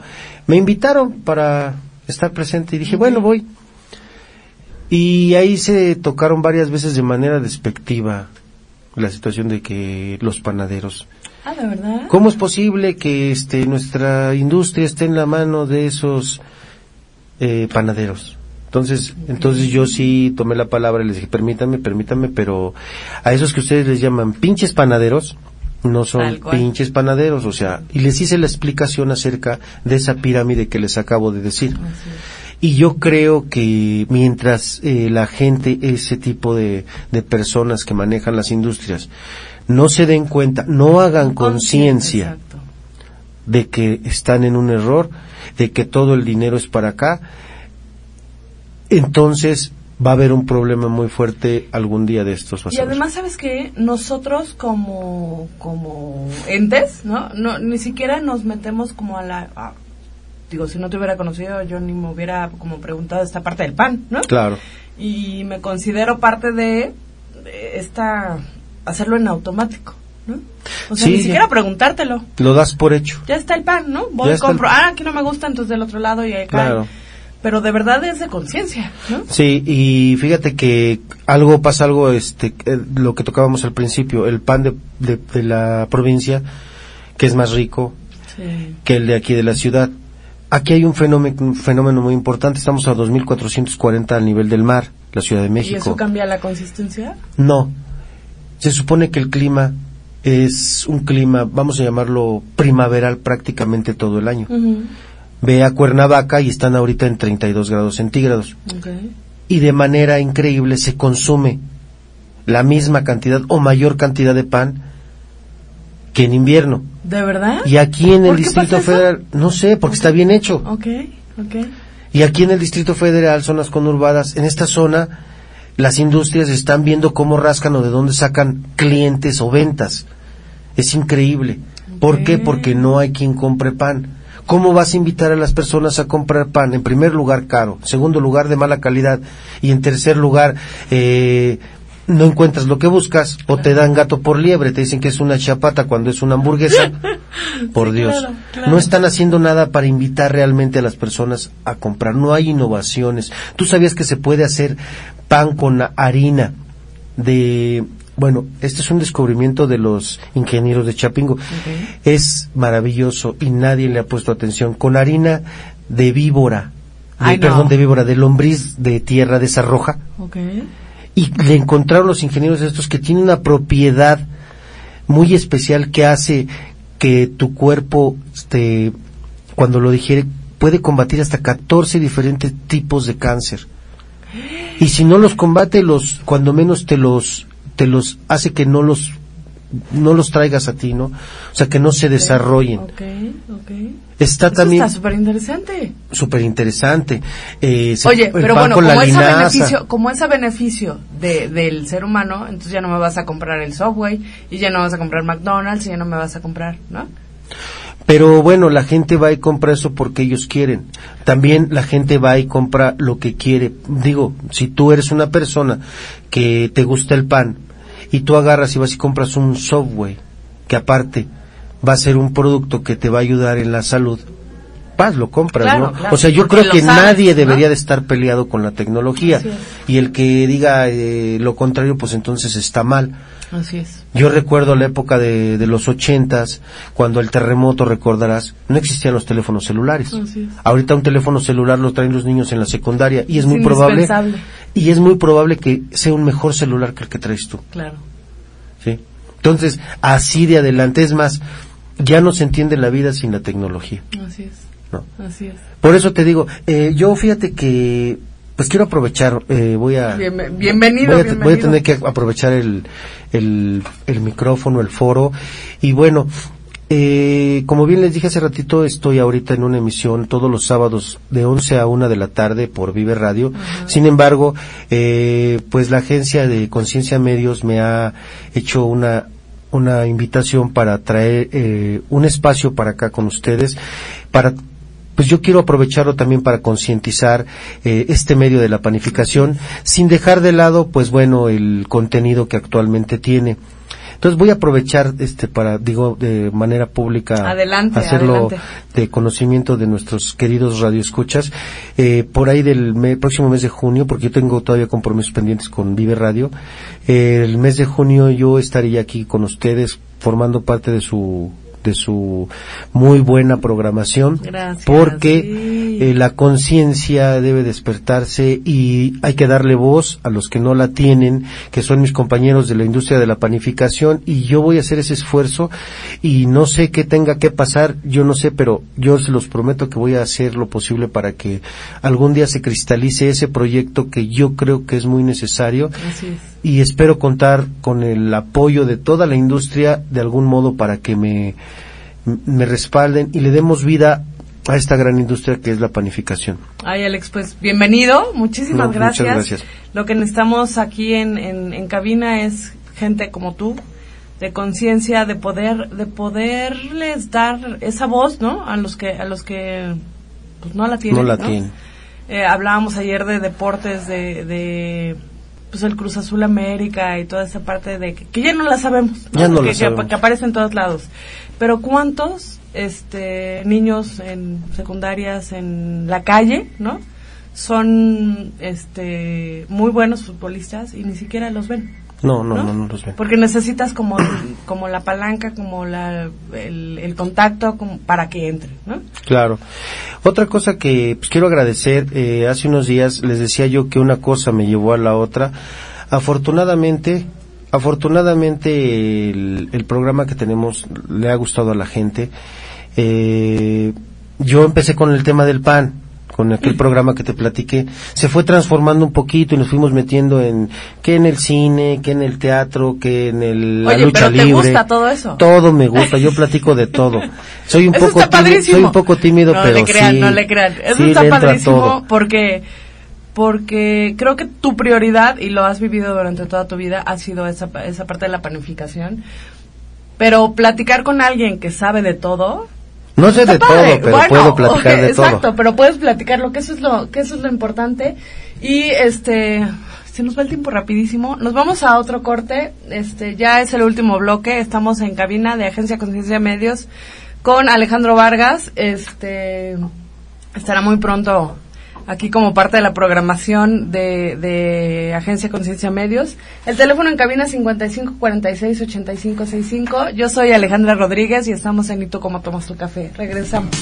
me invitaron para estar presente y dije, bueno, voy. Y ahí se tocaron varias veces de manera despectiva la situación de que los panaderos. ah, ¿de verdad? ¿Cómo es posible que este, nuestra industria esté en la mano de esos eh, panaderos? Entonces, entonces yo sí tomé la palabra y les dije, permítame, permítame, pero a esos que ustedes les llaman pinches panaderos, no son pinches panaderos, o sea, y les hice la explicación acerca de esa pirámide que les acabo de decir. Y yo creo que mientras eh, la gente, ese tipo de, de personas que manejan las industrias, no se den cuenta, no hagan conciencia de que están en un error, de que todo el dinero es para acá, entonces va a haber un problema muy fuerte algún día de estos. Y además, ¿sabes qué? Nosotros como, como entes, ¿no? no Ni siquiera nos metemos como a la... a- digo, si no te hubiera conocido, yo ni me hubiera como preguntado esta parte del pan, ¿no? Claro, Y me considero parte de, esta... hacerlo en automático, ¿no? O sea, Sí, ni siquiera preguntártelo. lo das por hecho. Ya está el pan, ¿no? Voy y compro. el- Ah, aquí no me gusta, entonces del otro lado y acá. Claro. Pero de verdad es de conciencia, ¿no? Sí, y fíjate que algo pasa algo, este, eh, lo que tocábamos al principio, el pan de, de, de la provincia, que es más rico Sí. que el de aquí de la ciudad. Aquí hay un fenómeno, un fenómeno muy importante, estamos a 2.440 al nivel del mar, la Ciudad de ¿Y México. eso cambia la consistencia? No, se supone que el clima es un clima, vamos a llamarlo primaveral prácticamente todo el año. Ve a Cuernavaca y están ahorita en 32 grados centígrados. Y de manera increíble se consume la misma cantidad o mayor cantidad de pan que en invierno. ¿De verdad? Y aquí en el ¿Por qué Distrito? Federal, no sé, porque está bien hecho. Ok, ok. Y aquí en el Distrito Federal, zonas conurbadas, en esta zona, las industrias están viendo cómo rascan o de dónde sacan clientes o ventas. Es increíble. ¿Por qué? Porque no hay quien compre pan. ¿Cómo vas a invitar a las personas a comprar pan? En primer lugar, caro. En segundo lugar, de mala calidad. Y en tercer lugar, eh, no encuentras lo que buscas o te dan gato por liebre. Te dicen que es una chapata cuando es una hamburguesa. Por Sí, Dios. claro, claro. No están haciendo nada para invitar realmente a las personas a comprar. No hay innovaciones. ¿Tú sabías que se puede hacer pan con harina de... Bueno, este es un descubrimiento de los ingenieros de Chapingo. Es maravilloso y nadie le ha puesto atención. Con harina de víbora. De, perdón, de víbora, de lombriz de tierra de esa roja. Y le encontraron los ingenieros estos que tiene una propiedad muy especial que hace que tu cuerpo, este, cuando lo digiere, puede combatir hasta 14 diferentes tipos de cáncer. Y si no los combate, los, cuando menos te los, te los hace que no los, no los traigas a ti, ¿no? O sea, que no se desarrollen. Está Eso también está súper interesante. súper interesante. Eh, Oye, pero bueno, como linaza. beneficio, como ese beneficio de, del ser humano, entonces ya no me vas a comprar el Subway y ya no vas a comprar McDonald's y ya no me vas a comprar, ¿no? Pero bueno, la gente va y compra eso porque ellos quieren. También la gente va y compra lo que quiere. Digo, si tú eres una persona que te gusta el pan y tú agarras y vas y compras un Subway, que aparte va a ser un producto que te va a ayudar en la salud, vas, lo compras, Claro, ¿no? claro, o sea, yo creo que sabes, nadie ¿no? debería de estar peleado con la tecnología. Y el que diga eh, lo contrario, pues entonces está mal. Así es. Yo recuerdo la época de, de los ochentas, cuando el terremoto, recordarás, no existían los teléfonos celulares. Así es. Ahorita un teléfono celular lo traen los niños en la secundaria y es, Es muy probable y es muy probable que sea un mejor celular que el que traes tú, Claro. ¿sí? Entonces, así de adelante, es más, ya no se entiende la vida sin la tecnología, Así es. ¿no? Así es. Por eso te digo, eh, yo fíjate que, pues quiero aprovechar, eh, voy a... Bien- bienvenido, voy a, bienvenido. voy a tener que aprovechar el, el, el micrófono, el foro. Y bueno, eh, como bien les dije hace ratito, estoy ahorita en una emisión todos los sábados de 11 a 1 de la tarde por Vive Radio. Sin embargo, eh, pues la agencia de Conciencia Medios me ha hecho una una invitación para traer eh, un espacio para acá con ustedes para pues yo quiero aprovecharlo también para concientizar eh, este medio de la panificación sin dejar de lado pues bueno el contenido que actualmente tiene entonces voy a aprovechar este para digo de manera pública Adelante, hacerlo adelante. de conocimiento de nuestros queridos radioescuchas eh, por ahí del me- próximo mes de junio porque yo tengo todavía compromisos pendientes con Vive Radio Eh, el mes de junio yo estaría aquí con ustedes formando parte de su de su muy buena programación Gracias, porque sí. Eh, la conciencia debe despertarse y hay que darle voz a los que no la tienen, que son mis compañeros de la industria de la panificación y yo voy a hacer ese esfuerzo y no sé qué tenga que pasar, yo no sé, pero yo se los prometo que voy a hacer lo posible para que algún día se cristalice ese proyecto que yo creo que es muy necesario Así es. y espero contar con el apoyo de toda la industria de algún modo para que me, me respalden y le demos vida a esta gran industria que es la panificación. Ay, Alex, pues bienvenido. Muchísimas No, muchas gracias. gracias. Lo que necesitamos aquí en, en, en cabina es gente como tú, de conciencia, de poder, de poderles dar esa voz, ¿no? A los que, a los que, pues no la tienen. No la tienen. Eh, hablábamos ayer de deportes, de, de, pues el Cruz Azul América y toda esa parte de que, que ya no la sabemos. Ya no la que, que- sabemos. que aparece en todos lados. Pero ¿cuántos este, niños en secundarias en la calle, ¿no? Son este, muy buenos futbolistas y ni siquiera los ven. No, no, ¿no? no, no los ven. Porque necesitas como, como la palanca, como la, el, el contacto como para que entre, ¿no? Claro. Otra cosa que pues, quiero agradecer, eh, hace unos días les decía yo que una cosa me llevó a la otra. Afortunadamente, afortunadamente el, el programa que tenemos le ha gustado a la gente. Eh, yo empecé con el tema del pan, con aquel programa que te platiqué, se fue transformando un poquito y nos fuimos metiendo en que en el cine, que en el teatro, que en el, la Oye, lucha pero ¿te libre. gusta todo eso? Todo me gusta, yo platico de todo. Soy un Eso poco tímido, soy un poco tímido, no pero le crean, sí. no le crean. Eso sí está padrísimo porque porque creo que tu prioridad y lo has vivido durante toda tu vida ha sido esa esa parte de la panificación. Pero platicar con alguien que sabe de todo No sé de padre. todo, pero Bueno, puedo platicar de exacto, todo. pero puedes platicarlo, que eso es lo, que eso es lo importante. Y este, se nos va el tiempo rapidísimo. Nos vamos a otro corte. Este, ya es el último bloque. Estamos en cabina de Agencia Conciencia Medios con Alejandro Vargas. Este, estará muy pronto aquí como parte de la programación de, de Agencia Conciencia Medios. El teléfono en cabina 5546-8565. Yo soy Alejandra Rodríguez y estamos en ¿Y tú cómo tomas tu café? Regresamos.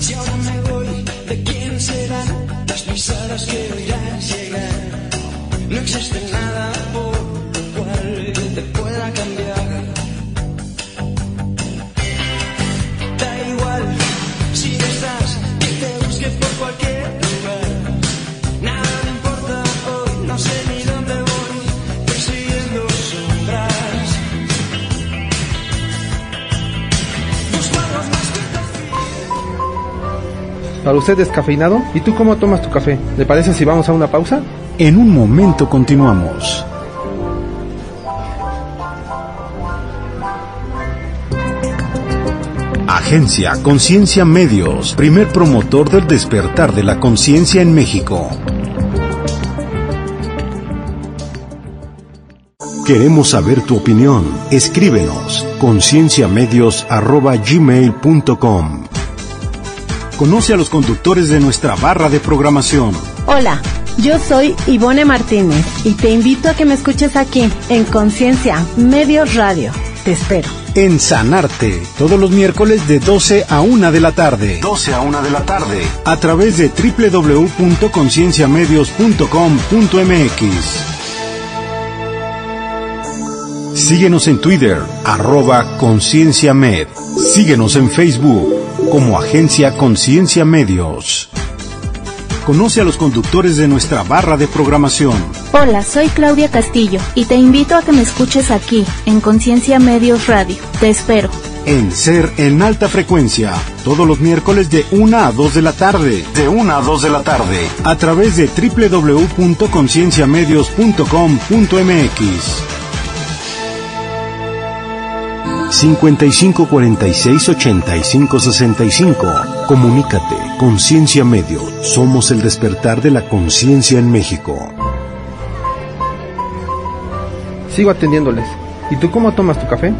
Si ahora me voy, ¿de quién serán las pisadas que llegar? No existe nada Para usted descafeinado. ¿Y tú cómo tomas tu café? ¿Le parece si vamos a una pausa? En un momento continuamos. Agencia Conciencia Medios, primer promotor del despertar de la conciencia en México. Queremos saber tu opinión. Escríbenos concienciamedios@gmail.com. Conoce a los conductores de nuestra barra de programación. Hola, yo soy Ivone Martínez y te invito a que me escuches aquí en Conciencia Medios Radio. Te espero. En Sanarte, todos los miércoles de 12 a 1 de la tarde. 12 a 1 de la tarde. A través de www.concienciamedios.com.mx. Síguenos en Twitter, arroba Conciencia Med. Síguenos en Facebook como Agencia Conciencia Medios. Conoce a los conductores de nuestra barra de programación. Hola, soy Claudia Castillo y te invito a que me escuches aquí, en Conciencia Medios Radio. Te espero. En Ser en Alta Frecuencia, todos los miércoles de 1 a 2 de la tarde. De 1 a 2 de la tarde. A través de www.concienciamedios.com.mx. 5546-8565. Comunícate. Conciencia Medio. Somos el despertar de la conciencia en México. Sigo atendiéndoles. ¿Y tú cómo tomas tu café?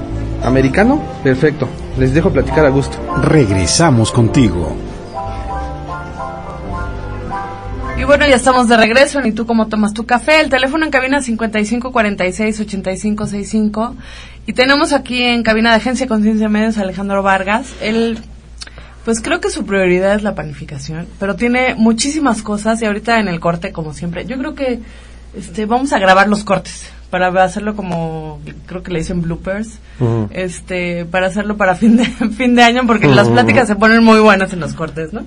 ¿Americano? Perfecto. Les dejo platicar a gusto. Regresamos contigo. Bueno, ya estamos de regreso. ¿Y tú cómo tomas tu café? El teléfono en cabina 5546-8565. Y tenemos aquí en cabina de Agencia Conciencia Medios a Alejandro Vargas. Él, pues creo que su prioridad es la panificación, pero tiene muchísimas cosas y ahorita en el corte, como siempre, yo creo que este, vamos a grabar los cortes para hacerlo como, creo que le dicen bloopers, este, para hacerlo para fin de, fin de año, porque las pláticas se ponen muy buenas en los cortes, ¿no?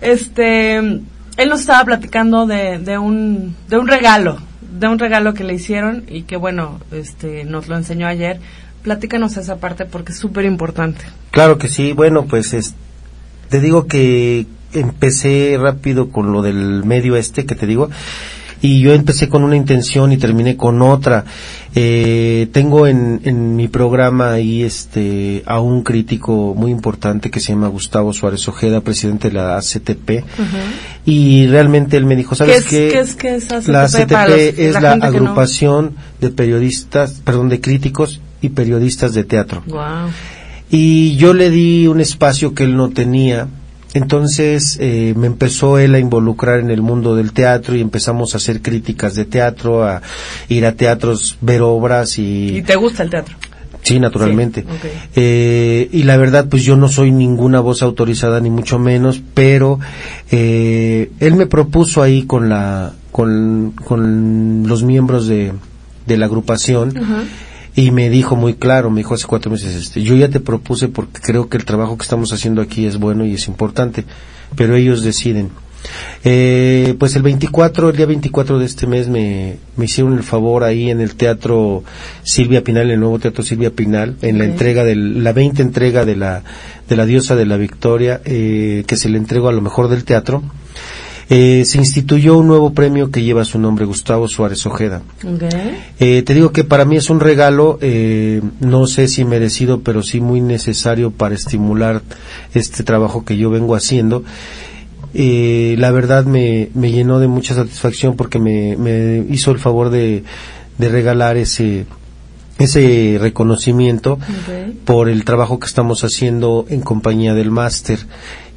Este, él nos estaba platicando de, de un, de un regalo, de un regalo que le hicieron y que bueno, este, nos lo enseñó ayer. Platícanos esa parte porque es súper importante. Claro que sí, bueno, pues es, te digo que empecé rápido con lo del medio este que te digo y yo empecé con una intención y terminé con otra. Eh, tengo en, en mi programa ahí este a un crítico muy importante que se llama Gustavo Suárez Ojeda, presidente de la ACTP, y realmente él me dijo, ¿sabes ¿Qué es- qué? es- qué es ACTP La ACTP los- es la no- agrupación de periodistas, perdón, de críticos y periodistas de teatro. Wow. Y yo le di un espacio que él no tenía. Entonces eh, me empezó él a involucrar en el mundo del teatro y empezamos a hacer críticas de teatro, a ir a teatros, ver obras y... ¿Y te gusta el teatro? Sí, naturalmente. Sí. Eh, y la verdad, pues yo no soy ninguna voz autorizada, ni mucho menos, pero eh, él me propuso ahí con la, con, con los miembros de, de la agrupación y me dijo muy claro, me dijo hace cuatro meses, este, yo ya te propuse porque creo que el trabajo que estamos haciendo aquí es bueno y es importante, pero ellos deciden. Eh, pues el 24, el día 24 de este mes me, me hicieron el favor ahí en el teatro Silvia Pinal, en el nuevo teatro Silvia Pinal, en la entrega del, la 20 entrega de la, de la diosa de la victoria, eh, que se le entregó a lo mejor del teatro. Eh, se instituyó un nuevo premio que lleva su nombre, Gustavo Suárez Ojeda. Eh, te digo que para mí es un regalo, eh, no sé si merecido, pero sí muy necesario para estimular este trabajo que yo vengo haciendo. Eh, la verdad me, me llenó de mucha satisfacción porque me, me hizo el favor de, de regalar ese, ese reconocimiento por el trabajo que estamos haciendo en compañía del máster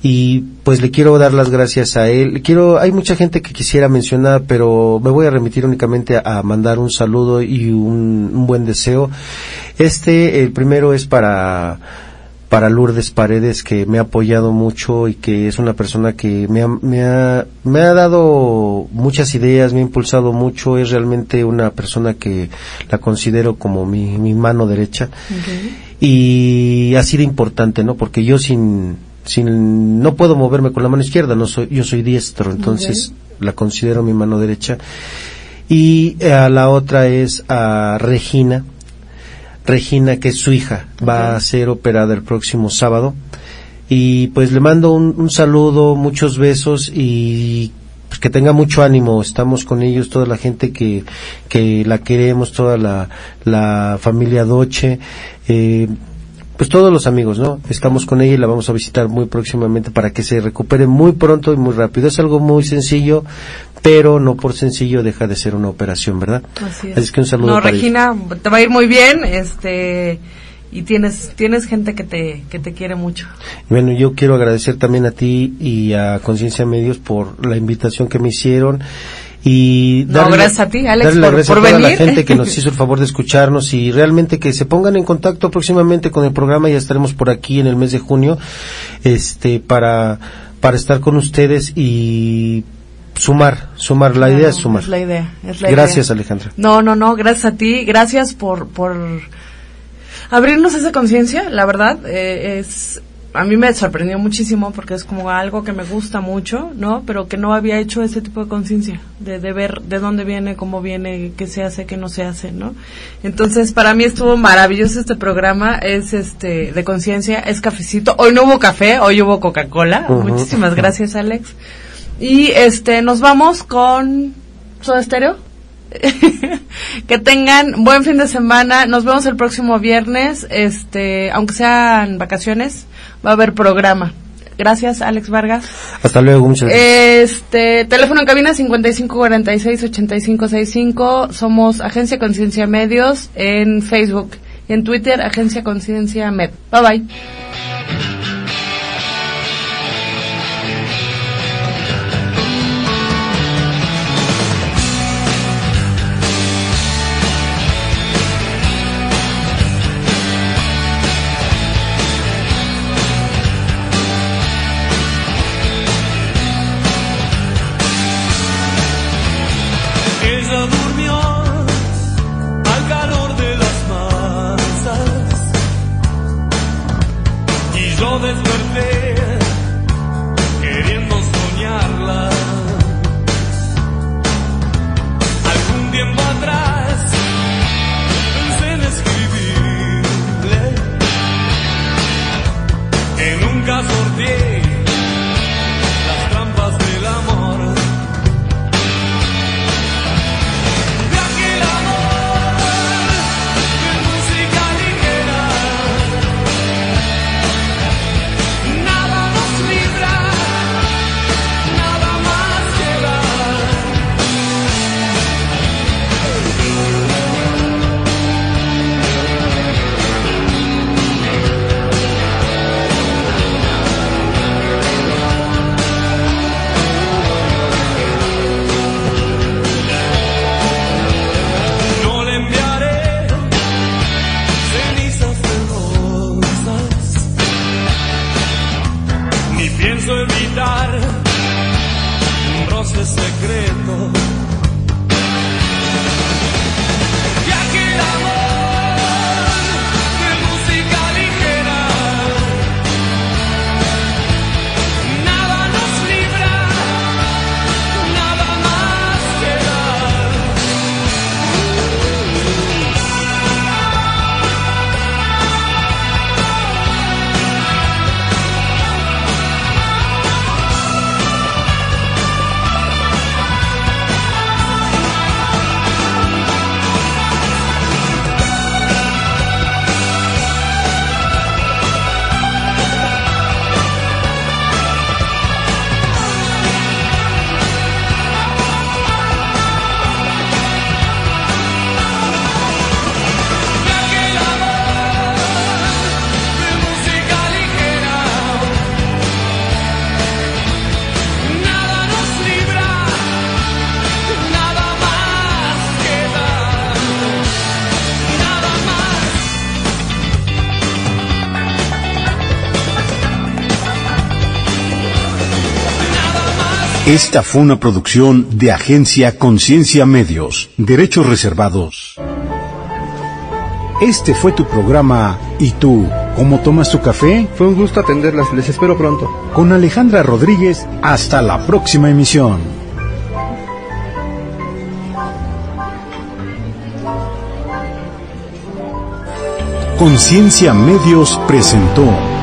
y pues le quiero dar las gracias a él. Quiero, hay mucha gente que quisiera mencionar, pero me voy a remitir únicamente a, a mandar un saludo y un, un buen deseo. Este, el primero es para para Lourdes Paredes que me ha apoyado mucho y que es una persona que me ha, me ha, me ha dado muchas ideas, me ha impulsado mucho, es realmente una persona que la considero como mi, mi mano derecha y ha sido importante, ¿no? Porque yo sin, sin, no puedo moverme con la mano izquierda, no soy, yo soy diestro, entonces la considero mi mano derecha. Y eh, a la otra es a Regina, Regina que es su hija, va a ser operada el próximo sábado. Y pues le mando un, un saludo, muchos besos y pues, que tenga mucho ánimo. Estamos con ellos, toda la gente que, que la queremos, toda la, la familia Doche. Eh, pues todos los amigos, ¿no? Estamos con ella y la vamos a visitar muy próximamente para que se recupere muy pronto y muy rápido. Es algo muy sencillo, pero no por sencillo deja de ser una operación, ¿verdad? Así es. que un saludo No, para ella. Regina, te va a ir muy bien, este, y tienes, tienes gente que te, que te quiere mucho. Bueno, yo quiero agradecer también a ti y a Conciencia Medios por la invitación que me hicieron y No, gracias a ti, Alex, darle por- gracias por a toda venir. la gente que nos hizo el favor de escucharnos y realmente que se pongan en contacto próximamente con el programa, ya estaremos por aquí en el mes de junio, este, para, para estar con ustedes y sumar, sumar, la idea es sumar. Es la idea, es la Gracias, idea. Alejandra. No, no, no, gracias a ti, gracias por, por abrirnos esa conciencia, la verdad, eh, es, a mí me sorprendió muchísimo porque es como algo que me gusta mucho, ¿no? Pero que no había hecho ese tipo de conciencia, de, de ver de dónde viene, cómo viene, qué se hace, qué no se hace, ¿no? Entonces, para mí estuvo maravilloso este programa, es este, de conciencia, es cafecito, hoy no hubo café, hoy hubo Coca-Cola, muchísimas gracias Alex. Y este, nos vamos con Soda Stereo. que tengan buen fin de semana. Nos vemos el próximo viernes. Este, aunque sean vacaciones, va a haber programa. Gracias, Alex Vargas. Hasta luego, muchas gracias. Este, teléfono en cabina 5546-8565. Somos Agencia Conciencia Medios en Facebook. Y en Twitter, Agencia Conciencia Med. Bye bye. Secreto. Esta fue una producción de Agencia Conciencia Medios. Derechos reservados. Este fue tu programa ¿Y tú? ¿Cómo tomas tu café? Fue un gusto atenderlas, les espero pronto. Con Alejandra Rodríguez, hasta la próxima emisión. Conciencia Medios presentó